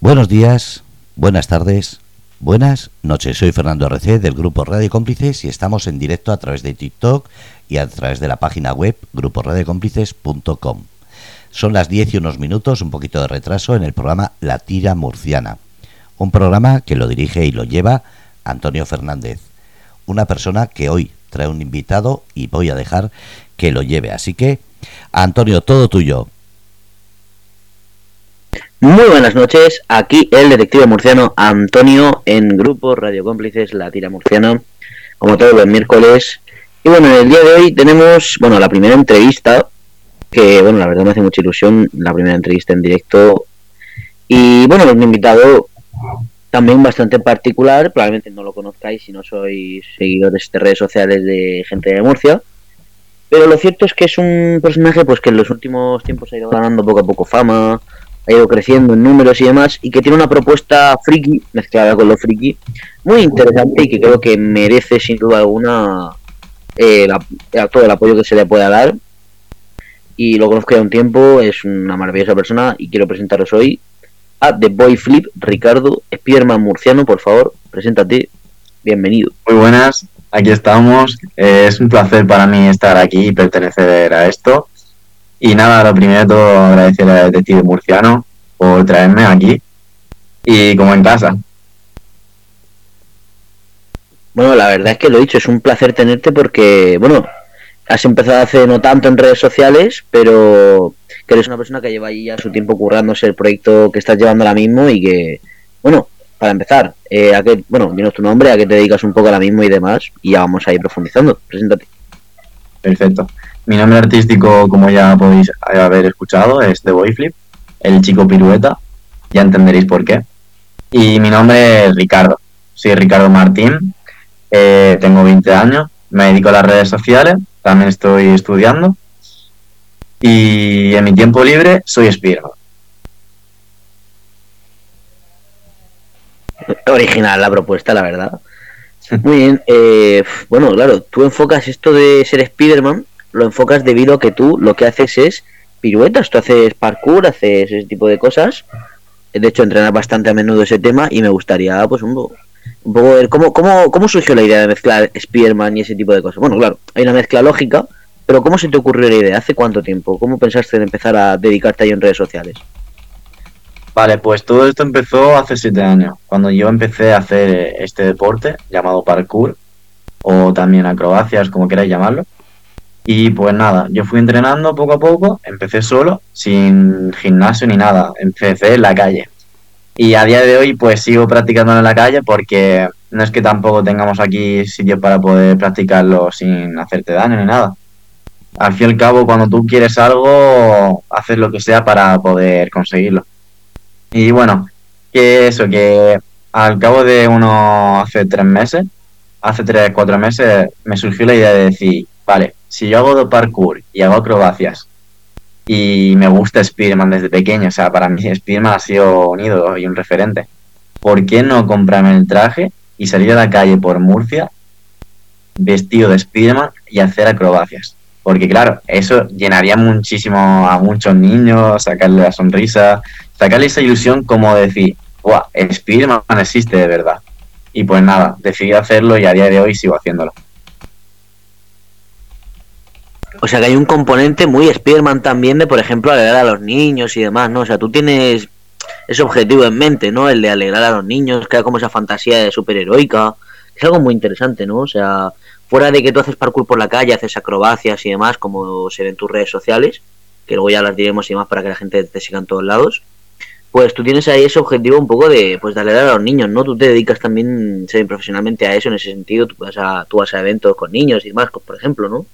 Buenos días, buenas tardes, buenas noches. Soy Fernando RC del grupo Radio Cómplices y estamos en directo a través de TikTok y a través de la página web gruporadiocómplices.com. Son las 10 y unos minutos, un poquito de retraso en el programa La Tira Murciana. Un programa que lo dirige y lo lleva Antonio Fernández, una persona que hoy trae un invitado y voy a dejar que lo lleve. Así que, Antonio, todo tuyo. Muy buenas noches, aquí el detective murciano Antonio en Grupo Radio Cómplices La Tira Murciana, como todos los miércoles. Y bueno, en el día de hoy tenemos, bueno, la primera entrevista, que bueno, la verdad me hace mucha ilusión, la primera entrevista en directo. Y bueno, un invitado también bastante particular, probablemente no lo conozcáis si no sois seguidores de redes sociales de gente de Murcia. Pero lo cierto es que es un personaje pues que en los últimos tiempos ha ido ganando poco a poco fama, ha ido creciendo en números y demás, y que tiene una propuesta friki, mezclada con lo friki, muy interesante y que creo que merece sin duda alguna eh, todo el apoyo que se le pueda dar. Y lo conozco ya un tiempo, es una maravillosa persona y quiero presentaros hoy a The Boy Flip, Ricardo Spiderman Murciano, por favor, preséntate, bienvenido. Muy buenas, aquí estamos, eh, es un placer para mí estar aquí y pertenecer a esto. Y nada, lo primero de todo agradecer al detective murciano por traerme aquí y como en casa. Bueno, la verdad es que lo he dicho, es un placer tenerte porque, bueno, has empezado hace no tanto en redes sociales, pero que eres una persona que lleva ahí ya su tiempo currándose el proyecto que estás llevando ahora mismo y que, bueno, para empezar, eh, a qué, bueno, dinos tu nombre, a qué te dedicas un poco ahora mismo y demás, y ya vamos a ir profundizando. Preséntate. Perfecto. Mi nombre artístico, como ya podéis haber escuchado, es The Boyflip, el chico pirueta. Ya entenderéis por qué. Y mi nombre es Ricardo. Soy Ricardo Martín. Eh, tengo 20 años. Me dedico a las redes sociales. También estoy estudiando. Y en mi tiempo libre soy Spiderman. Original la propuesta, la verdad. Muy bien. Eh, bueno, claro, tú enfocas esto de ser Spiderman lo enfocas debido a que tú lo que haces es piruetas, tú haces parkour, haces ese tipo de cosas. De hecho, entrenas bastante a menudo ese tema y me gustaría, pues, un, poco, un poco ver cómo, cómo, cómo surgió la idea de mezclar Spearman y ese tipo de cosas. Bueno, claro, hay una mezcla lógica, pero ¿cómo se te ocurrió la idea? ¿Hace cuánto tiempo? ¿Cómo pensaste en empezar a dedicarte ahí en redes sociales? Vale, pues todo esto empezó hace siete años, cuando yo empecé a hacer este deporte llamado parkour, o también acrobacias, como queráis llamarlo. Y pues nada, yo fui entrenando poco a poco, empecé solo, sin gimnasio ni nada, empecé en la calle. Y a día de hoy pues sigo practicando en la calle porque no es que tampoco tengamos aquí sitios para poder practicarlo sin hacerte daño ni nada. Al fin y al cabo, cuando tú quieres algo, haces lo que sea para poder conseguirlo. Y bueno, que eso, que al cabo de unos hace tres meses, hace tres, cuatro meses, me surgió la idea de decir, vale, si yo hago parkour y hago acrobacias y me gusta Spiderman desde pequeño, o sea, para mí Spiderman ha sido un ídolo y un referente, ¿por qué no comprarme el traje y salir a la calle por Murcia vestido de Spiderman y hacer acrobacias? Porque claro, eso llenaría muchísimo a muchos niños, sacarle la sonrisa, sacarle esa ilusión como decir, ¡guau! Spiderman existe de verdad. Y pues nada, decidí hacerlo y a día de hoy sigo haciéndolo. O sea que hay un componente muy Spiderman también de, por ejemplo, alegrar a los niños y demás, ¿no? O sea, tú tienes ese objetivo en mente, ¿no? El de alegrar a los niños, que como esa fantasía de superheroica. Es algo muy interesante, ¿no? O sea, fuera de que tú haces parkour por la calle, haces acrobacias y demás, como se ven en tus redes sociales, que luego ya las diremos y demás para que la gente te siga en todos lados, pues tú tienes ahí ese objetivo un poco de, pues, alegrar a los niños, ¿no? Tú te dedicas también profesionalmente a eso en ese sentido, tú vas a, tú vas a eventos con niños y demás, por ejemplo, ¿no?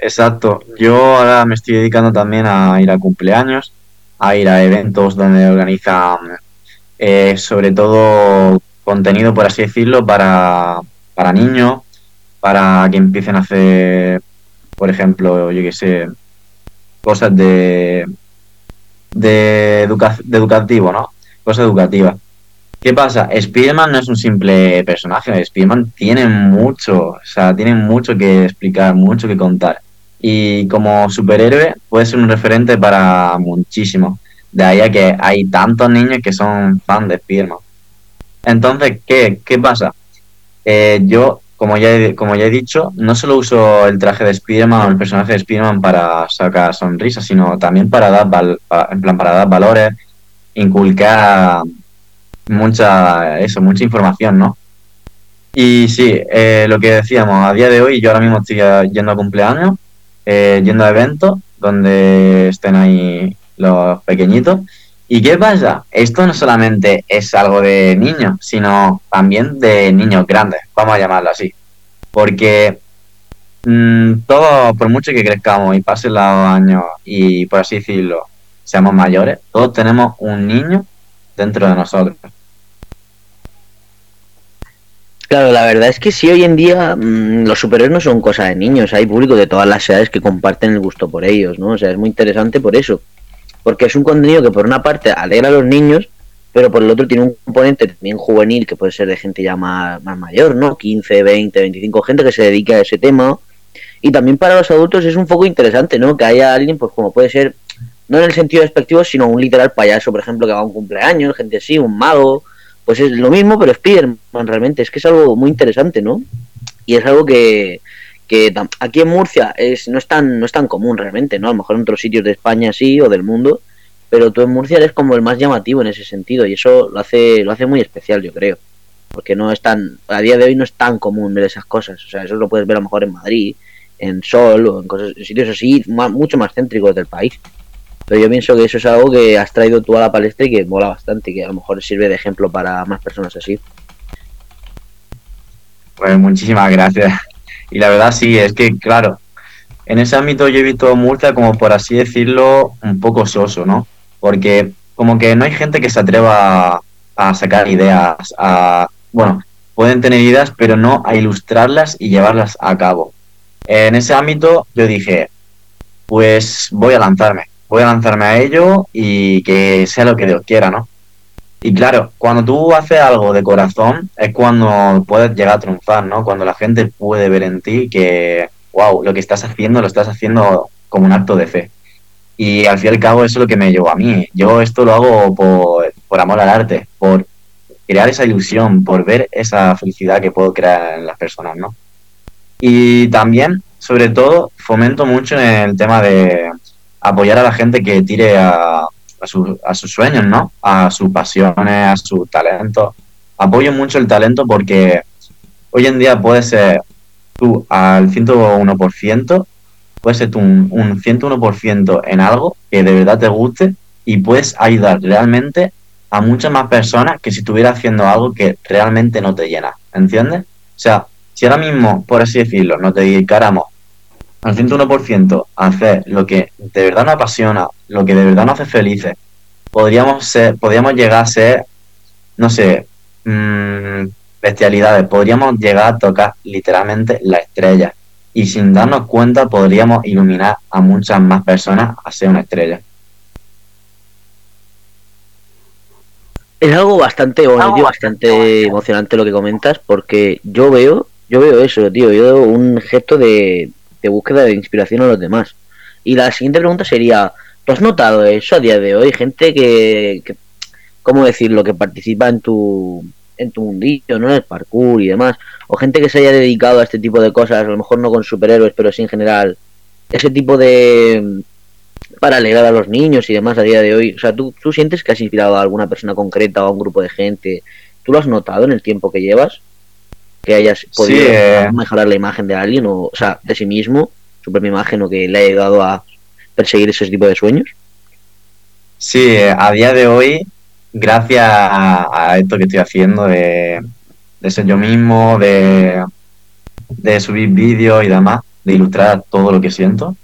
Exacto. Yo ahora me estoy dedicando también a ir a cumpleaños, a ir a eventos donde organizan eh, sobre todo contenido, por así decirlo, para, para niños, para que empiecen a hacer, por ejemplo, yo qué sé, cosas de, de, de educativo, ¿no? Cosas educativas. ¿Qué pasa? Spiderman no es un simple personaje, Spiderman tiene mucho, o sea, tiene mucho que explicar, mucho que contar y como superhéroe puede ser un referente para muchísimo. De ahí a que hay tantos niños que son fan de Spiderman. Entonces, ¿qué, qué pasa? Eh, yo, como ya, he, como ya he dicho, no solo uso el traje de Spiderman o el personaje de Spiderman para sacar sonrisas, sino también para dar, val- en plan, para dar valores, inculcar mucha, eso, mucha información, ¿no? Y sí, eh, lo que decíamos, a día de hoy yo ahora mismo estoy eh, yendo a cumpleaños, eh, yendo a eventos donde estén ahí los pequeñitos. ¿Y qué pasa? Esto no solamente es algo de niños, sino también de niños grandes, vamos a llamarlo así. Porque mm, todos, por mucho que crezcamos y pasen los años y por así decirlo, seamos mayores, todos tenemos un niño dentro de nosotros. Claro, la verdad es que sí, hoy en día mm, los superhéroes no son cosa de niños, hay público de todas las edades que comparten el gusto por ellos, ¿no? O sea, es muy interesante por eso, porque es un contenido que por una parte alegra a los niños, pero por el otro tiene un componente también juvenil que puede ser de gente ya más, más mayor, ¿no? 15, 20, 25, gente que se dedica a ese tema. Y también para los adultos es un poco interesante, ¿no? Que haya alguien, pues como puede ser, no en el sentido despectivo, sino un literal payaso, por ejemplo, que haga un cumpleaños, gente así, un mago, pues es lo mismo, pero Spiderman realmente, es que es algo muy interesante, ¿no? Y es algo que, que aquí en Murcia es, no, es tan, no es tan común realmente, ¿no? A lo mejor en otros sitios de España sí, o del mundo, pero tú en Murcia eres como el más llamativo en ese sentido, y eso lo hace, lo hace muy especial, yo creo. Porque no es tan, a día de hoy no es tan común ver esas cosas, o sea, eso lo puedes ver a lo mejor en Madrid, en Sol, o en, cosas, en sitios así, mucho más céntricos del país. Pero yo pienso que eso es algo que has traído tú a la palestra y que mola bastante, que a lo mejor sirve de ejemplo para más personas así. Pues muchísimas gracias. Y la verdad sí, es que claro, en ese ámbito yo he visto Murcia como por así decirlo un poco soso, ¿no? Porque como que no hay gente que se atreva a, a sacar ideas, a, bueno, pueden tener ideas, pero no a ilustrarlas y llevarlas a cabo. En ese ámbito yo dije, pues voy a lanzarme, voy a lanzarme a ello y que sea lo que Dios quiera, ¿no? Y claro, cuando tú haces algo de corazón es cuando puedes llegar a triunfar, ¿no? Cuando la gente puede ver en ti que, wow, lo que estás haciendo lo estás haciendo como un acto de fe. Y al fin y al cabo eso es lo que me llevó a mí. Yo esto lo hago por, por amor al arte, por crear esa ilusión, por ver esa felicidad que puedo crear en las personas, ¿no? Y también, sobre todo, fomento mucho en el tema de apoyar a la gente que tire a, a, su- a sus sueños, ¿no? A sus pasiones, a sus talentos. Apoyo mucho el talento porque hoy en día puedes ser tú al 101%, puedes ser tú un, un 101% en algo que de verdad te guste y puedes ayudar realmente a muchas más personas que si estuvieras haciendo algo que realmente no te llena, ¿entiendes? O sea, si ahora mismo, por así decirlo, nos dedicáramos al 101% a hacer lo que de verdad nos apasiona, lo que de verdad nos hace felices, podríamos ser, podríamos llegar a ser, no sé, mm, bestialidades, podríamos llegar a tocar literalmente la estrella y sin darnos cuenta podríamos iluminar a muchas más personas a ser una estrella. Es algo bastante bonito bastante emocionante lo que comentas, porque yo veo, yo veo eso, tío, yo veo un gesto de, de búsqueda de inspiración a los demás. Y la siguiente pregunta sería, ¿tú has notado eso a día de hoy? Gente que, que ¿cómo decirlo?, que participa en tu, en tu mundillo, ¿no? El parkour y demás, o gente que se haya dedicado a este tipo de cosas, a lo mejor no con superhéroes, pero sí en general, ese tipo de para alegrar a los niños y demás a día de hoy. O sea, ¿tú, tú sientes que has inspirado a alguna persona concreta o a un grupo de gente? ¿Tú lo has notado en el tiempo que llevas? Que hayas podido Sí, eh. mejorar la imagen de alguien, o, o sea, de sí mismo, su propia imagen, o que le ha ayudado a perseguir ese tipo de sueños. Sí, eh, a día de hoy, gracias a, a esto que estoy haciendo de, de ser yo mismo, de, de subir vídeos y demás, de ilustrar todo lo que siento,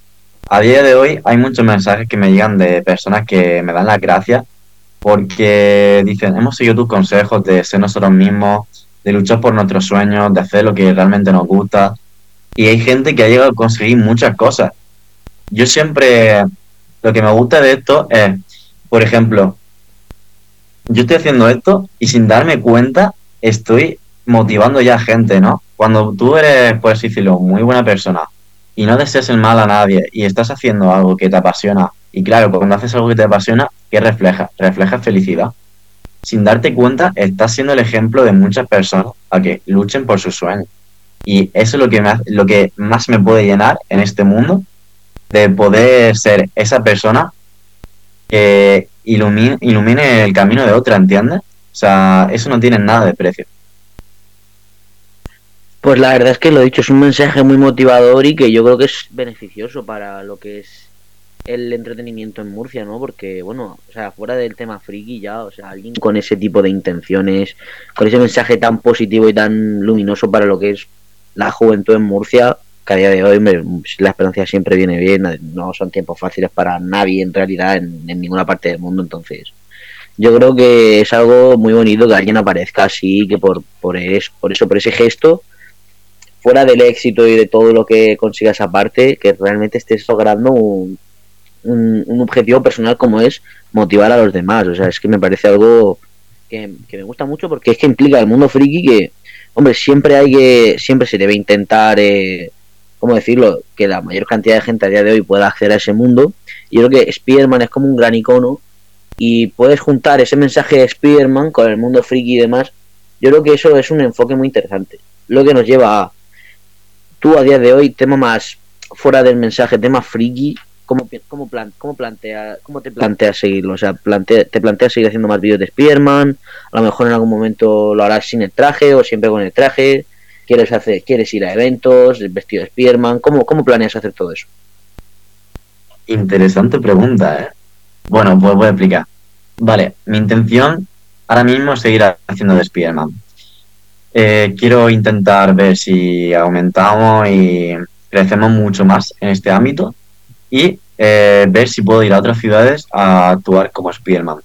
a día de hoy hay muchos mensajes que me llegan de personas que me dan las gracias porque dicen, hemos seguido tus consejos de ser nosotros mismos, de luchar por nuestros sueños, de hacer lo que realmente nos gusta. Y hay gente que ha llegado a conseguir muchas cosas. Yo siempre, lo que me gusta de esto es, por ejemplo, yo estoy haciendo esto y sin darme cuenta estoy motivando ya a gente, ¿no? Cuando tú eres, por decirlo, muy buena persona y no deseas el mal a nadie y estás haciendo algo que te apasiona Y claro, cuando haces algo que te apasiona, ¿qué refleja? Refleja felicidad. Sin darte cuenta, estás siendo el ejemplo de muchas personas a que luchen por sus sueños. Y eso es lo que, me lo que más me puede llenar en este mundo, de poder ser esa persona que ilumine, ilumine el camino de otra, ¿entiendes? O sea, eso no tiene nada de precio. Pues la verdad es que lo he dicho, es un mensaje muy motivador y que yo creo que es beneficioso para lo que es el entretenimiento en Murcia, ¿no? Porque, bueno, o sea, fuera del tema friki ya, o sea, alguien con ese tipo de intenciones, con ese mensaje tan positivo y tan luminoso para lo que es la juventud en Murcia, que a día de hoy la esperanza siempre viene bien, no son tiempos fáciles para nadie en realidad en, ninguna parte del mundo, entonces yo creo que es algo muy bonito que alguien aparezca así, que por, por, es, por eso, por ese gesto, fuera del éxito y de todo lo que consigas aparte, que realmente estés logrando un, un, objetivo personal como es motivar a los demás. O sea, es que me parece algo que, me gusta mucho porque es que implica el mundo friki que, hombre, siempre hay que, siempre se debe intentar, eh, ¿cómo decirlo?, que la mayor cantidad de gente a día de hoy pueda acceder a ese mundo. Y yo creo que Spider-Man es como un gran icono y puedes juntar ese mensaje de Spider-Man con el mundo friki y demás. Yo creo que eso es un enfoque muy interesante. Lo que nos lleva a, tú a día de hoy, tema más fuera del mensaje, tema friki, ¿Cómo, cómo, plan, cómo, plantea, ¿Cómo te planteas seguirlo? O sea, plantea, ¿te planteas seguir haciendo más vídeos de Spearman? A lo mejor en algún momento lo harás sin el traje o siempre con el traje. ¿Quieres, hacer, quieres ir a eventos, vestido de Spearman? ¿Cómo, ¿Cómo planeas hacer todo eso? Interesante pregunta, ¿eh? Bueno, pues voy a explicar. Vale, mi intención ahora mismo es seguir haciendo de Spearman. Eh, quiero intentar ver si aumentamos y crecemos mucho más en este ámbito y eh, ver si puedo ir a otras ciudades a actuar como Spiderman.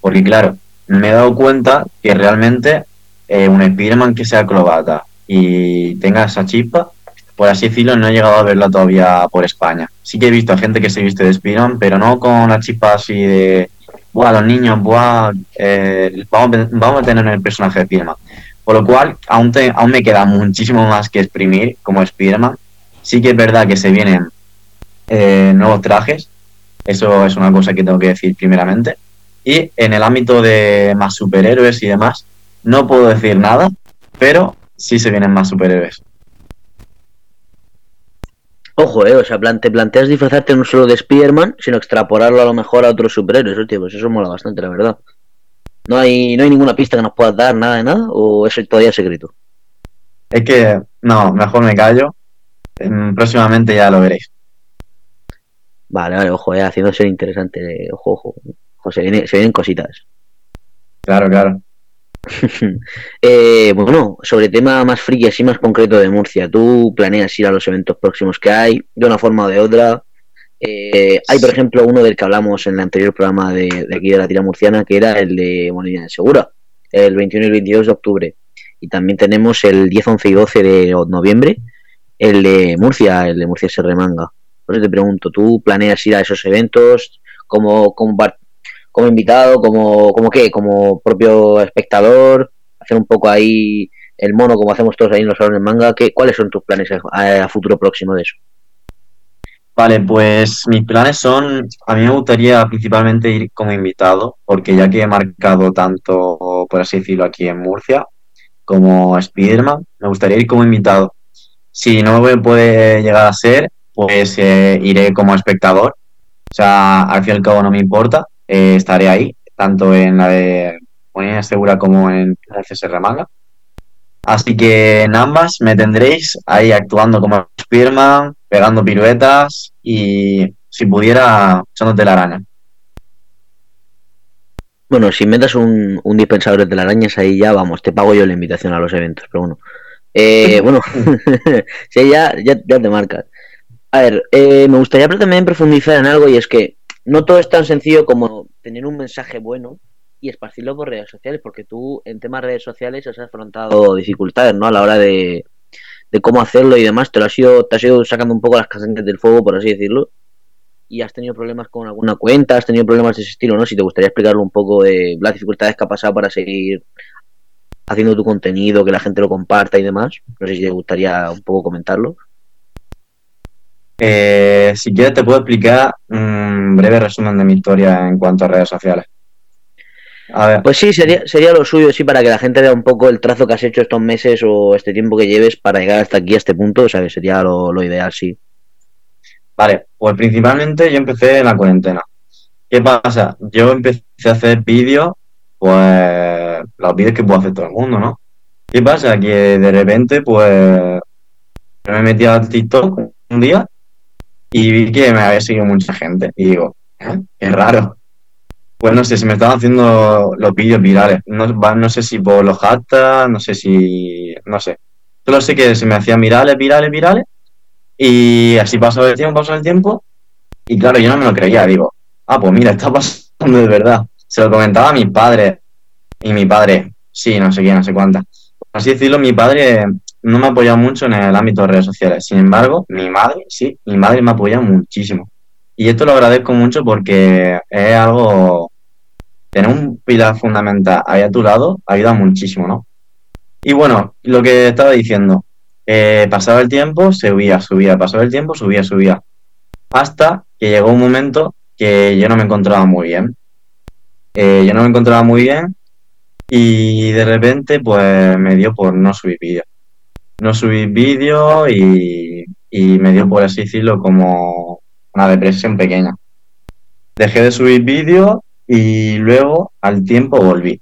Porque claro, me he dado cuenta que realmente eh, un Spiderman que sea acrobata y tenga esa chispa, por así decirlo, no he llegado a verla todavía por España. Sí que he visto a gente que se viste de Spiderman, pero no con la chispa así de, buah, los niños, buah, eh, vamos, a tener el personaje de Spiderman. Por lo cual, aún, aún me queda muchísimo más que exprimir como Spiderman. Sí que es verdad que se vienen eh, nuevos trajes. Eso es una cosa que tengo que decir primeramente. Y en el ámbito de más superhéroes y demás, no puedo decir nada, pero sí se vienen más superhéroes. Ojo, eh, o sea, te planteas disfrazarte no solo de Spider-Man, sino extrapolarlo a lo mejor a otros superhéroes, pues eso mola bastante, la verdad. ¿No hay, ¿No hay ninguna pista que nos puedas dar, nada de nada? ¿O es todavía secreto? Es que, no, mejor me callo. Próximamente ya lo veréis. Vale, vale, ojo, eh, haciendo ser interesante. Ojo, ojo. ojo se, vienen cositas. Claro, claro. eh, bueno, sobre tema más friki, así más concreto de Murcia, ¿tú planeas ir a los eventos próximos que hay de una forma o de otra? Eh, hay, por ejemplo, uno del que hablamos en el anterior programa de, aquí de la tira murciana, que era el de Molina de Segura, el 21 y el 22 de octubre. Y también tenemos el 10, 11 y 12 de noviembre, el de Murcia, el de Murcia se remanga. Por te pregunto, ¿tú planeas ir a esos eventos como, como, como invitado, como, como qué, como propio espectador, hacer un poco ahí el mono como hacemos todos ahí en los salones manga? ¿qué, ¿Cuáles son tus planes a, futuro próximo de eso? Vale, pues mis planes son, a mí me gustaría principalmente ir como invitado, porque ya que he marcado tanto, por así decirlo, aquí en Murcia, como Spiderman, me gustaría ir como invitado. Si no me puede llegar a ser, pues eh, iré como espectador. O sea, al fin y al cabo no me importa, eh, estaré ahí, tanto en la de Moneda Segura como en la CSR Manga. Así que en ambas me tendréis ahí actuando como Spearman, pegando piruetas y si pudiera echándote la araña. Bueno, si metas un, un dispensador de arañas ahí ya, vamos, te pago yo la invitación a los eventos, pero bueno. Eh, bueno, si ya, ya, ya te marcas. A ver, eh, me gustaría también profundizar en algo y es que no todo es tan sencillo como tener un mensaje bueno y esparcirlo por redes sociales, porque tú en temas de redes sociales has afrontado dificultades, ¿no? A la hora de, cómo hacerlo y demás, te lo has ido, te has ido sacando un poco las casetas del fuego, por así decirlo, y has tenido problemas con alguna cuenta, has tenido problemas de ese estilo, ¿no? Si te gustaría explicarlo un poco de las dificultades que ha pasado para seguir haciendo tu contenido, que la gente lo comparta y demás, no sé si te gustaría un poco comentarlo. Eh, si quieres te puedo explicar un breve resumen de mi historia en cuanto a redes sociales. A ver. Pues sí, sería, sería lo suyo, sí, para que la gente vea un poco el trazo que has hecho estos meses o este tiempo que lleves para llegar hasta aquí, a este punto, o sea, que sería lo, lo ideal, sí. Vale, pues principalmente yo empecé en la cuarentena. ¿Qué pasa? Yo empecé a hacer vídeos, pues los vídeos que puede hacer todo el mundo, ¿no? ¿Qué pasa? Que de repente, pues, me metí a TikTok un día y vi que me había seguido mucha gente. Y digo, ¿eh? qué raro. Pues no sé, se me estaban haciendo los vídeos virales. No, no sé si por los hashtags, no sé si. No sé. Solo sé que se me hacían virales, virales, virales. Y así pasó el tiempo, pasó el tiempo. Y claro, yo no me lo creía. Digo, ah, pues mira, está pasando de verdad. Se lo comentaba a mis padres. Y mi padre, sí, no sé quién, no sé cuántas. Así decirlo, mi padre no me ha apoyado mucho en el ámbito de redes sociales. Sin embargo, mi madre, sí, mi madre me apoya muchísimo. Y esto lo agradezco mucho porque es algo, tener un pilar fundamental ahí a tu lado ayuda muchísimo, ¿no? Y bueno, lo que estaba diciendo, eh, pasaba el tiempo, subía, subía, pasaba el tiempo, subía, subía. Hasta que llegó un momento que yo no me encontraba muy bien. Eh, yo no me encontraba muy bien y de repente pues me dio por no subir vídeos. No subir vídeos y, me dio por así decirlo como una depresión pequeña. Dejé de subir vídeos y luego al tiempo volví.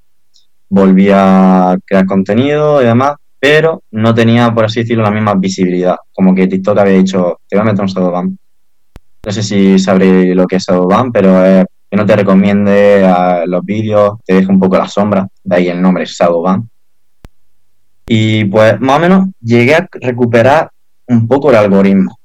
Volví a crear contenido y demás, pero no tenía, por así decirlo, la misma visibilidad. Como que TikTok había dicho, te voy a meter un Shadowban. No sé si sabréis lo que es Shadowban, pero que no te recomiende a los vídeos, te deja un poco la sombra, de ahí el nombre Shadowban. Y pues más o menos llegué a recuperar un poco el algoritmo.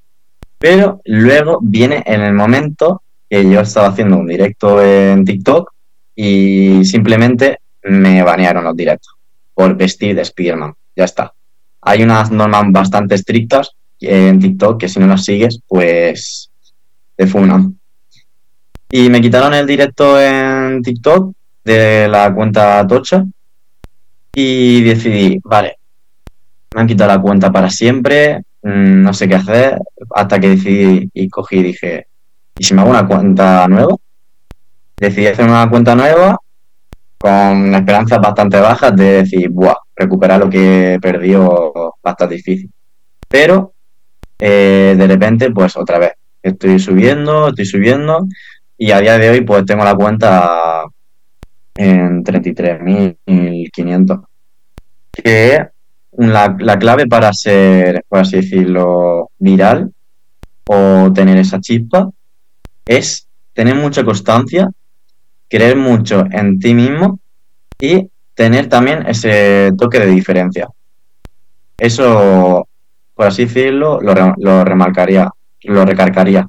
Pero luego viene en el momento que yo estaba haciendo un directo en TikTok y simplemente me banearon los directos por vestir de Spiderman. Ya está. Hay unas normas bastante estrictas en TikTok que si no las sigues, pues te funan. Y me quitaron el directo en TikTok de la cuenta Tocha y decidí, vale, me han quitado la cuenta para siempre, Mm, no sé qué hacer, hasta que decidí y cogí y dije, ¿y si me hago una cuenta nueva? Decidí hacer una cuenta nueva con esperanzas bastante bajas de decir, buah, recuperar lo que perdió bastante difícil. Pero eh, de repente, pues otra vez, estoy subiendo, estoy subiendo y a día de hoy pues tengo la cuenta en 33.500. Que la, la, clave para ser, por así decirlo, viral o tener esa chispa es tener mucha constancia, creer mucho en ti mismo y tener también ese toque de diferencia. Eso, por así decirlo, lo, lo remarcaría, lo recargaría.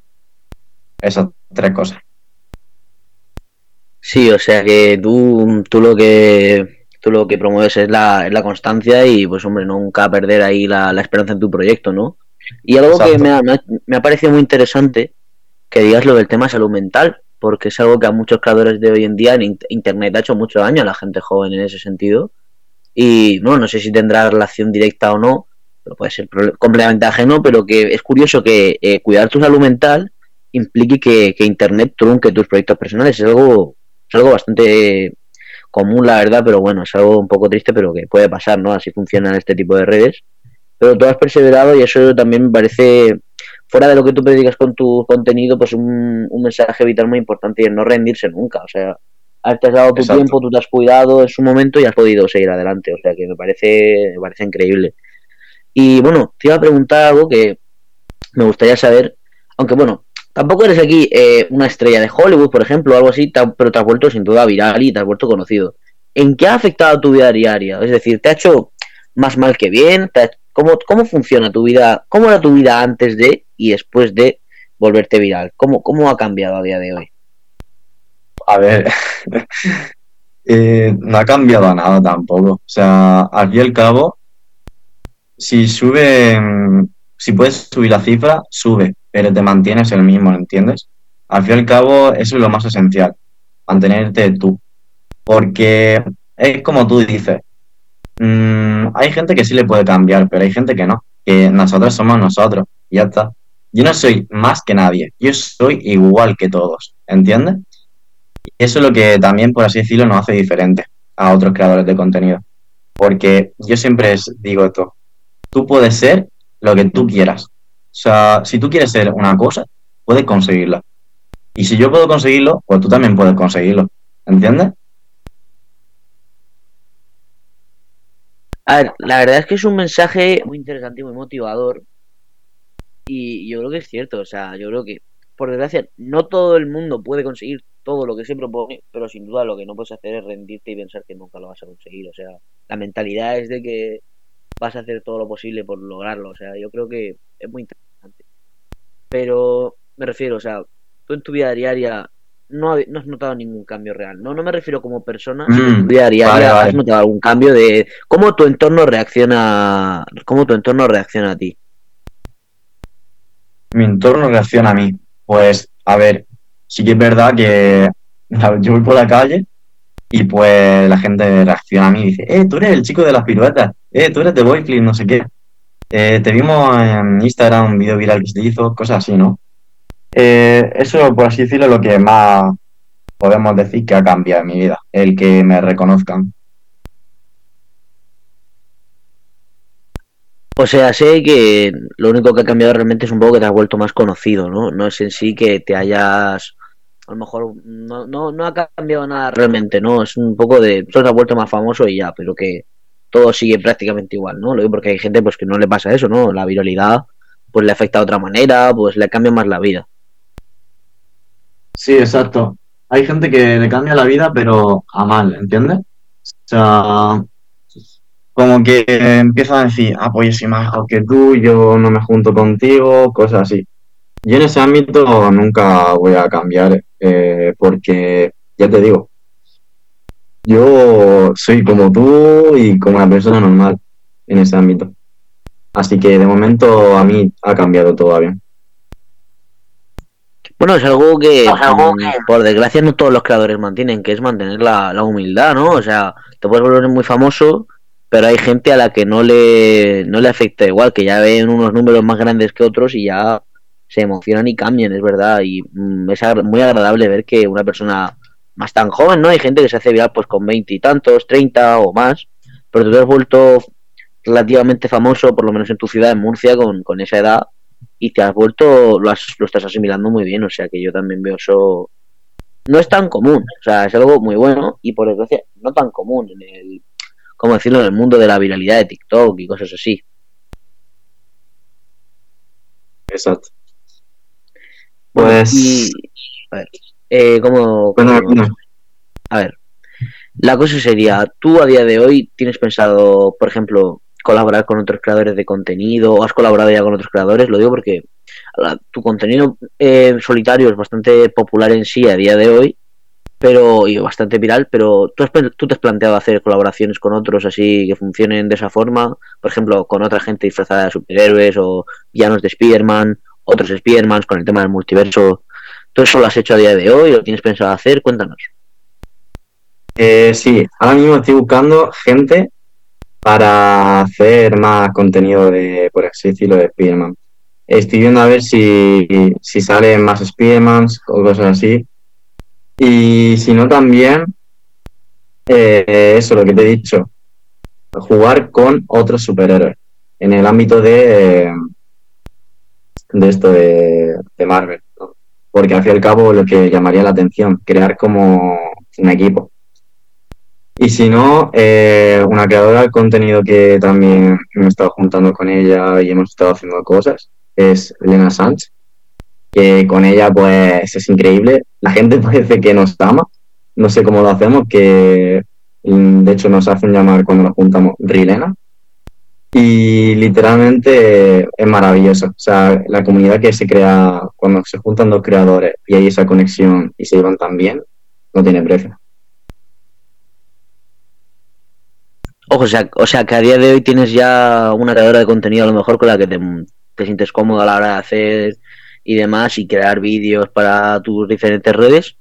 Esas tres cosas. Sí, o sea que tú, tú lo que tú lo que promueves es la, es la constancia y pues hombre, nunca perder ahí la, esperanza en tu proyecto, ¿no? Y algo que me ha, me, ha, parecido muy interesante que digas lo del tema salud mental, porque es algo que a muchos creadores de hoy en día en Internet ha hecho mucho daño a la gente joven en ese sentido. Y no, no sé si tendrá relación directa o no, pero puede ser completamente ajeno, pero que es curioso que eh, cuidar tu salud mental implique que, que Internet trunque tus proyectos personales. Es algo, es algo bastante común, la verdad, pero bueno, es algo un poco triste, pero que puede pasar, ¿no? Así funcionan este tipo de redes. Pero tú has perseverado y eso también me parece, fuera de lo que tú predicas con tu contenido, pues un, mensaje vital muy importante y es no rendirse nunca. O sea, has dado tu tiempo, tú te has cuidado en su momento y has podido seguir adelante. O sea, que me parece, me parece increíble. Y bueno, te iba a preguntar algo que me gustaría saber, aunque bueno, Tampoco eres aquí eh, una estrella de Hollywood, por ejemplo, o algo así, pero te has vuelto sin duda viral y te has vuelto conocido. ¿En qué ha afectado tu vida diaria? Es decir, ¿te ha hecho más mal que bien? ¿Cómo, ¿Cómo funciona tu vida? ¿Cómo era tu vida antes de y después de volverte viral? ¿Cómo, cómo ha cambiado a día de hoy? A ver, eh, no ha cambiado nada tampoco. O sea, al fin y al cabo, si sube, si puedes subir la cifra, sube pero te mantienes el mismo, ¿entiendes? Al fin y al cabo, eso es lo más esencial, mantenerte tú. Porque es como tú dices, mm, hay gente que sí le puede cambiar, pero hay gente que no, que nosotros somos nosotros, y ya está. yo no soy más que nadie, yo soy igual que todos, ¿entiendes? Y eso es lo que también, por así decirlo, nos hace diferente a otros creadores de contenido. Porque yo siempre digo esto, tú puedes ser lo que tú quieras. O sea, si tú quieres ser una cosa, puedes conseguirla. Y si yo puedo conseguirlo, pues tú también puedes conseguirlo. ¿Entiendes? A ver, la verdad es que es un mensaje muy interesante y muy motivador. Y yo creo que es cierto, o sea, yo creo que, por desgracia, no todo el mundo puede conseguir todo lo que se propone, pero sin duda lo que no puedes hacer es rendirte y pensar que nunca lo vas a conseguir. O sea, la mentalidad es de que vas a hacer todo lo posible por lograrlo. O sea, yo creo que es muy interesante. Pero me refiero, o sea, tú en tu vida diaria no, no has notado ningún cambio real. No, no me refiero como persona, sino en tu Mm, vida diaria vale, vale. has notado algún cambio de cómo tu entorno reacciona, cómo tu entorno reacciona a ti. Mi entorno reacciona a mí. Pues, a ver, sí que es verdad que yo voy por la calle y pues la gente reacciona a mí y dice, eh, tú eres el chico de las piruetas, eh, tú eres de Boyflip, no sé qué. Eh, te vimos en Instagram un video viral que se hizo, cosas así, ¿no? Eh, eso, por así decirlo, es lo que más podemos decir que ha cambiado en mi vida, el que me reconozcan. O sea, sé que lo único que ha cambiado realmente es un poco que te has vuelto más conocido, ¿no? No es en sí que te hayas, a lo mejor, no, no, no ha cambiado nada realmente, ¿no? Es un poco de, solo te has vuelto más famoso y ya, pero que todo sigue prácticamente igual, ¿no? Lo digo porque hay gente pues que no le pasa eso, ¿no? La viralidad pues le afecta de otra manera, pues le cambia más la vida. Sí, exacto. Hay gente que le cambia la vida, pero a mal, ¿entiendes? O sea, como que empiezan a decir, ah, pues yo soy más mejor que tú, yo no me junto contigo, cosas así. Yo en ese ámbito nunca voy a cambiar, eh, porque, ya te digo, yo soy como tú y como una persona normal en ese ámbito. Así que de momento a mí ha cambiado todo bien. Bueno, es algo que, Es algo mm, que- por desgracia, no todos los creadores mantienen, que es mantener la, la humildad, ¿no? O sea, te puedes volver muy famoso, pero hay gente a la que no le, no le afecta igual, que ya ven unos números más grandes que otros y ya se emocionan y cambian, es verdad. Y mm, es agra- muy agradable ver que una persona más tan joven, ¿no? Hay gente que se hace viral pues con veinte y tantos, treinta o más, pero tú te has vuelto relativamente famoso, por lo menos en tu ciudad, en Murcia, con, con esa edad, y te has vuelto, lo, has- lo estás asimilando muy bien, o sea que yo también veo eso. No es tan común, o sea, es algo muy bueno y por desgracia no tan común en el, ¿cómo decirlo?, en el mundo de la viralidad de TikTok y cosas así. Exacto. Pues, y, a ver, eh, ¿cómo, A ver, la cosa sería, tú a día de hoy tienes pensado, por ejemplo, colaborar con otros creadores de contenido o has colaborado ya con otros creadores, lo digo porque la- tu contenido eh, solitario es bastante popular en sí a día de hoy, pero y bastante viral, pero ¿tú, has, tú te has planteado hacer colaboraciones con otros así que funcionen de esa forma, por ejemplo, con otra gente disfrazada de superhéroes o villanos de Spider-Man, otros Spider-Man con el tema del multiverso. ¿Tú eso lo has hecho a día de hoy lo tienes pensado hacer? Cuéntanos. Eh, sí, ahora mismo estoy buscando gente para hacer más contenido de, por así decirlo, de Spider-Man. Estoy viendo a ver si, si salen más Spider-Mans o cosas así. Y si no, también, eh, eso, lo que te he dicho, jugar con otros superhéroes en el ámbito de, de esto de, de Marvel. Porque al fin y al cabo lo que llamaría la atención, crear como un equipo. Y si no, eh, una creadora de contenido que también me he estado juntando con ella y hemos estado haciendo cosas es Lena Sánchez, que con ella pues es increíble. La gente parece que nos ama, no sé cómo lo hacemos, que mm, de hecho nos hacen llamar cuando nos juntamos Rilena. Y literalmente es maravilloso. O sea, la comunidad que se crea cuando se juntan dos creadores y hay esa conexión y se llevan tan bien, no tiene precio. Ojo, o sea, o sea, que a día de hoy tienes ya una creadora de contenido a lo mejor con la que te, te sientes cómodo a la hora de hacer y demás y crear vídeos para tus diferentes redes.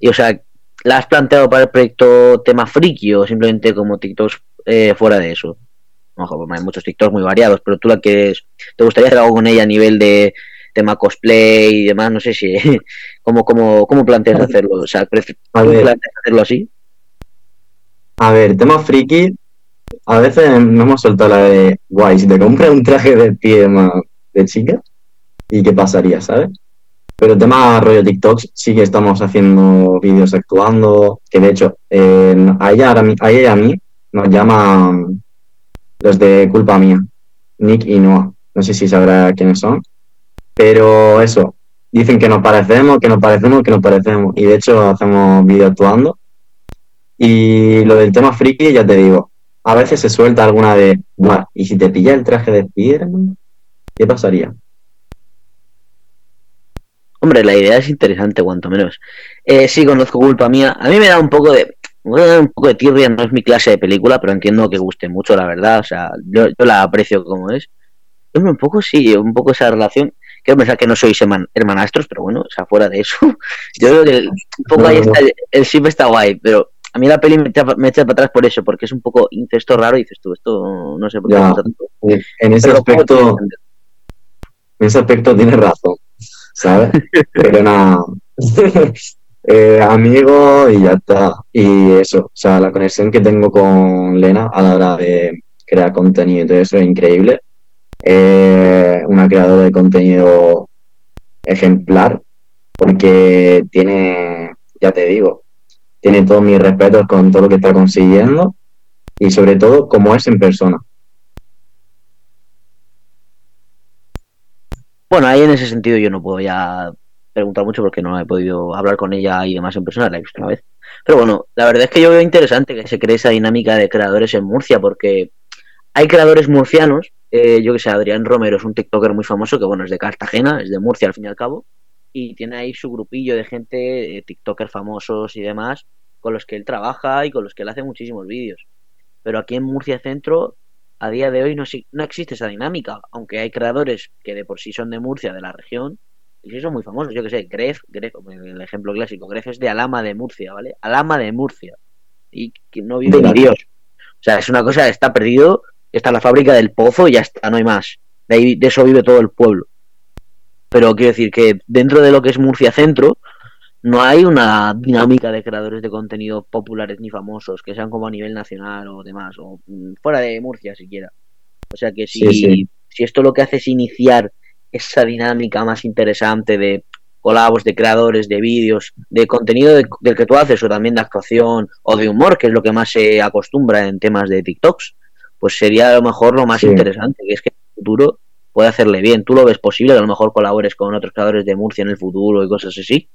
Y o sea, ¿la has planteado para el proyecto tema friki o simplemente como TikToks eh, fuera de eso? Pues hay muchos TikToks muy variados, pero tú la que te gustaría hacer algo con ella a nivel de, tema cosplay y demás, no sé si, ¿cómo, cómo, cómo planteas hacerlo? O sea, planteas hacerlo así? A ver, tema friki, a veces no hemos soltado la de, guay, si te compras un traje de pie de chica, ¿y qué pasaría, sabes? Pero tema rollo TikTok, sí que estamos haciendo vídeos actuando, que de hecho, a, ella, a ella y a mí nos llaman los de culpa mía, Nick y Noah. No sé si sabrá quiénes son. Pero eso, dicen que nos parecemos, que nos parecemos, que nos parecemos. Y de hecho hacemos vídeos actuando. Y lo del tema friki, ya te digo, a veces se suelta alguna de, ¿y si te pilla el traje de Spiderman? ¿Qué pasaría? Hombre, la idea es interesante, cuanto menos. Eh, sí, conozco culpa mía. A mí me da un poco de. Un poco de tirria, no es mi clase de película, pero entiendo que guste mucho, la verdad. O sea, yo, la aprecio como es. Un poco sí, un poco esa relación. Quiero pensar que no sois hermanastros, pero bueno, o sea, fuera de eso. Yo creo que un poco ahí está, el, el está guay, pero a mí la peli me echa, me echa, para atrás por eso, porque es un poco incesto raro y dices tú, esto no sé por qué. en ese aspecto, en ese aspecto tienes razón. ¿sabes? Pero nada, eh, amigo y ya está. Y eso, o sea, la conexión que tengo con Lena a la hora de crear contenido y todo eso es increíble. Eh, una creadora de contenido ejemplar, porque tiene, ya te digo, tiene todos mis respetos con todo lo que está consiguiendo y sobre todo como es en persona. Bueno, ahí en ese sentido yo no puedo ya preguntar mucho porque no he podido hablar con ella y demás en persona, la he visto una vez. Pero bueno, la verdad es que yo veo interesante que se cree esa dinámica de creadores en Murcia porque hay creadores murcianos, eh, yo que sé, Adrián Romero es un TikToker muy famoso que bueno, es de Cartagena, es de Murcia al fin y al cabo, y tiene ahí su grupillo de gente, eh, TikToker famosos y demás, con los que él trabaja y con los que él hace muchísimos vídeos. Pero aquí en Murcia Centro a día de hoy no, no existe esa dinámica, aunque hay creadores que de por sí son de Murcia, de la región, y sí son muy famosos, yo que sé, Gref, Gref, el ejemplo clásico, Gref es de Alama de Murcia, ¿vale? Alama de Murcia. Y que no vive de Dios. O sea, es una cosa, está perdido, está la fábrica del pozo y ya está, no hay más. De, ahí, de eso vive todo el pueblo. Pero quiero decir que dentro de lo que es Murcia Centro, no hay una dinámica de creadores de contenido populares ni famosos que sean como a nivel nacional o demás, o mm, fuera de Murcia siquiera. O sea que si, si esto lo que hace es iniciar esa dinámica más interesante de colabos, de creadores, de vídeos, de contenido del que tú haces, o también de actuación o de humor, que es lo que más se acostumbra en temas de TikToks, pues sería a lo mejor lo más interesante, que es que en el futuro puede hacerle bien. ¿Tú lo ves posible que a lo mejor colabores con otros creadores de Murcia en el futuro y cosas así?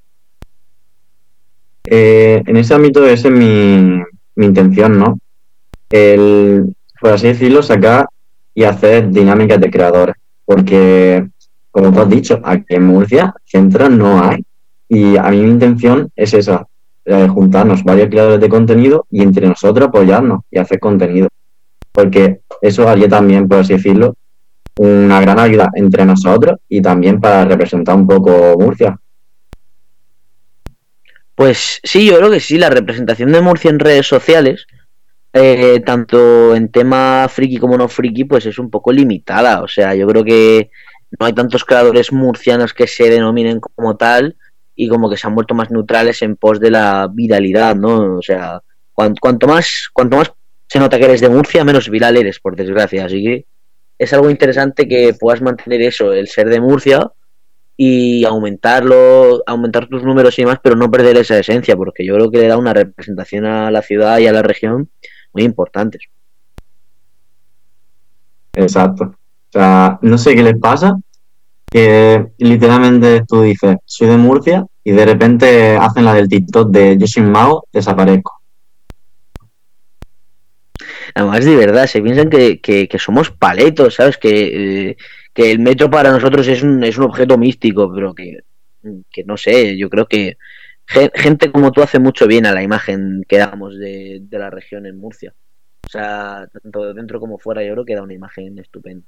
Eh, en ese ámbito esa es mi, intención, ¿no? El, por así decirlo, sacar y hacer dinámicas de creadores. Porque, como tú has dicho, aquí en Murcia, centros no hay. Y a mí mi intención es esa, eh, juntarnos varios creadores de contenido y entre nosotros apoyarnos y hacer contenido. Porque eso haría también, por así decirlo, una gran ayuda entre nosotros y también para representar un poco Murcia. Pues sí, yo creo que sí, la representación de Murcia en redes sociales, eh, tanto en tema friki como no friki, pues es un poco limitada. O sea, yo creo que no hay tantos creadores murcianos que se denominen como tal y como que se han vuelto más neutrales en pos de la viralidad, ¿no? O sea, cuanto, más, cuanto más se nota que eres de Murcia, menos viral eres, por desgracia. Así que es algo interesante que puedas mantener eso, el ser de Murcia, y aumentarlo, aumentar tus números y demás, pero no perder esa esencia, porque yo creo que le da una representación a la ciudad y a la región muy importantes. Exacto. O sea, no sé qué les pasa, que literalmente tú dices, soy de Murcia, y de repente hacen la del TikTok de yo soy mago, desaparezco. Además, de verdad, se piensan que, que, somos paletos, ¿sabes? Que, eh, que el metro para nosotros es un, es un objeto místico, pero que, que no sé, yo creo que gente como tú hace mucho bien a la imagen que damos de, la región en Murcia. O sea, tanto dentro como fuera, yo creo que da una imagen estupenda.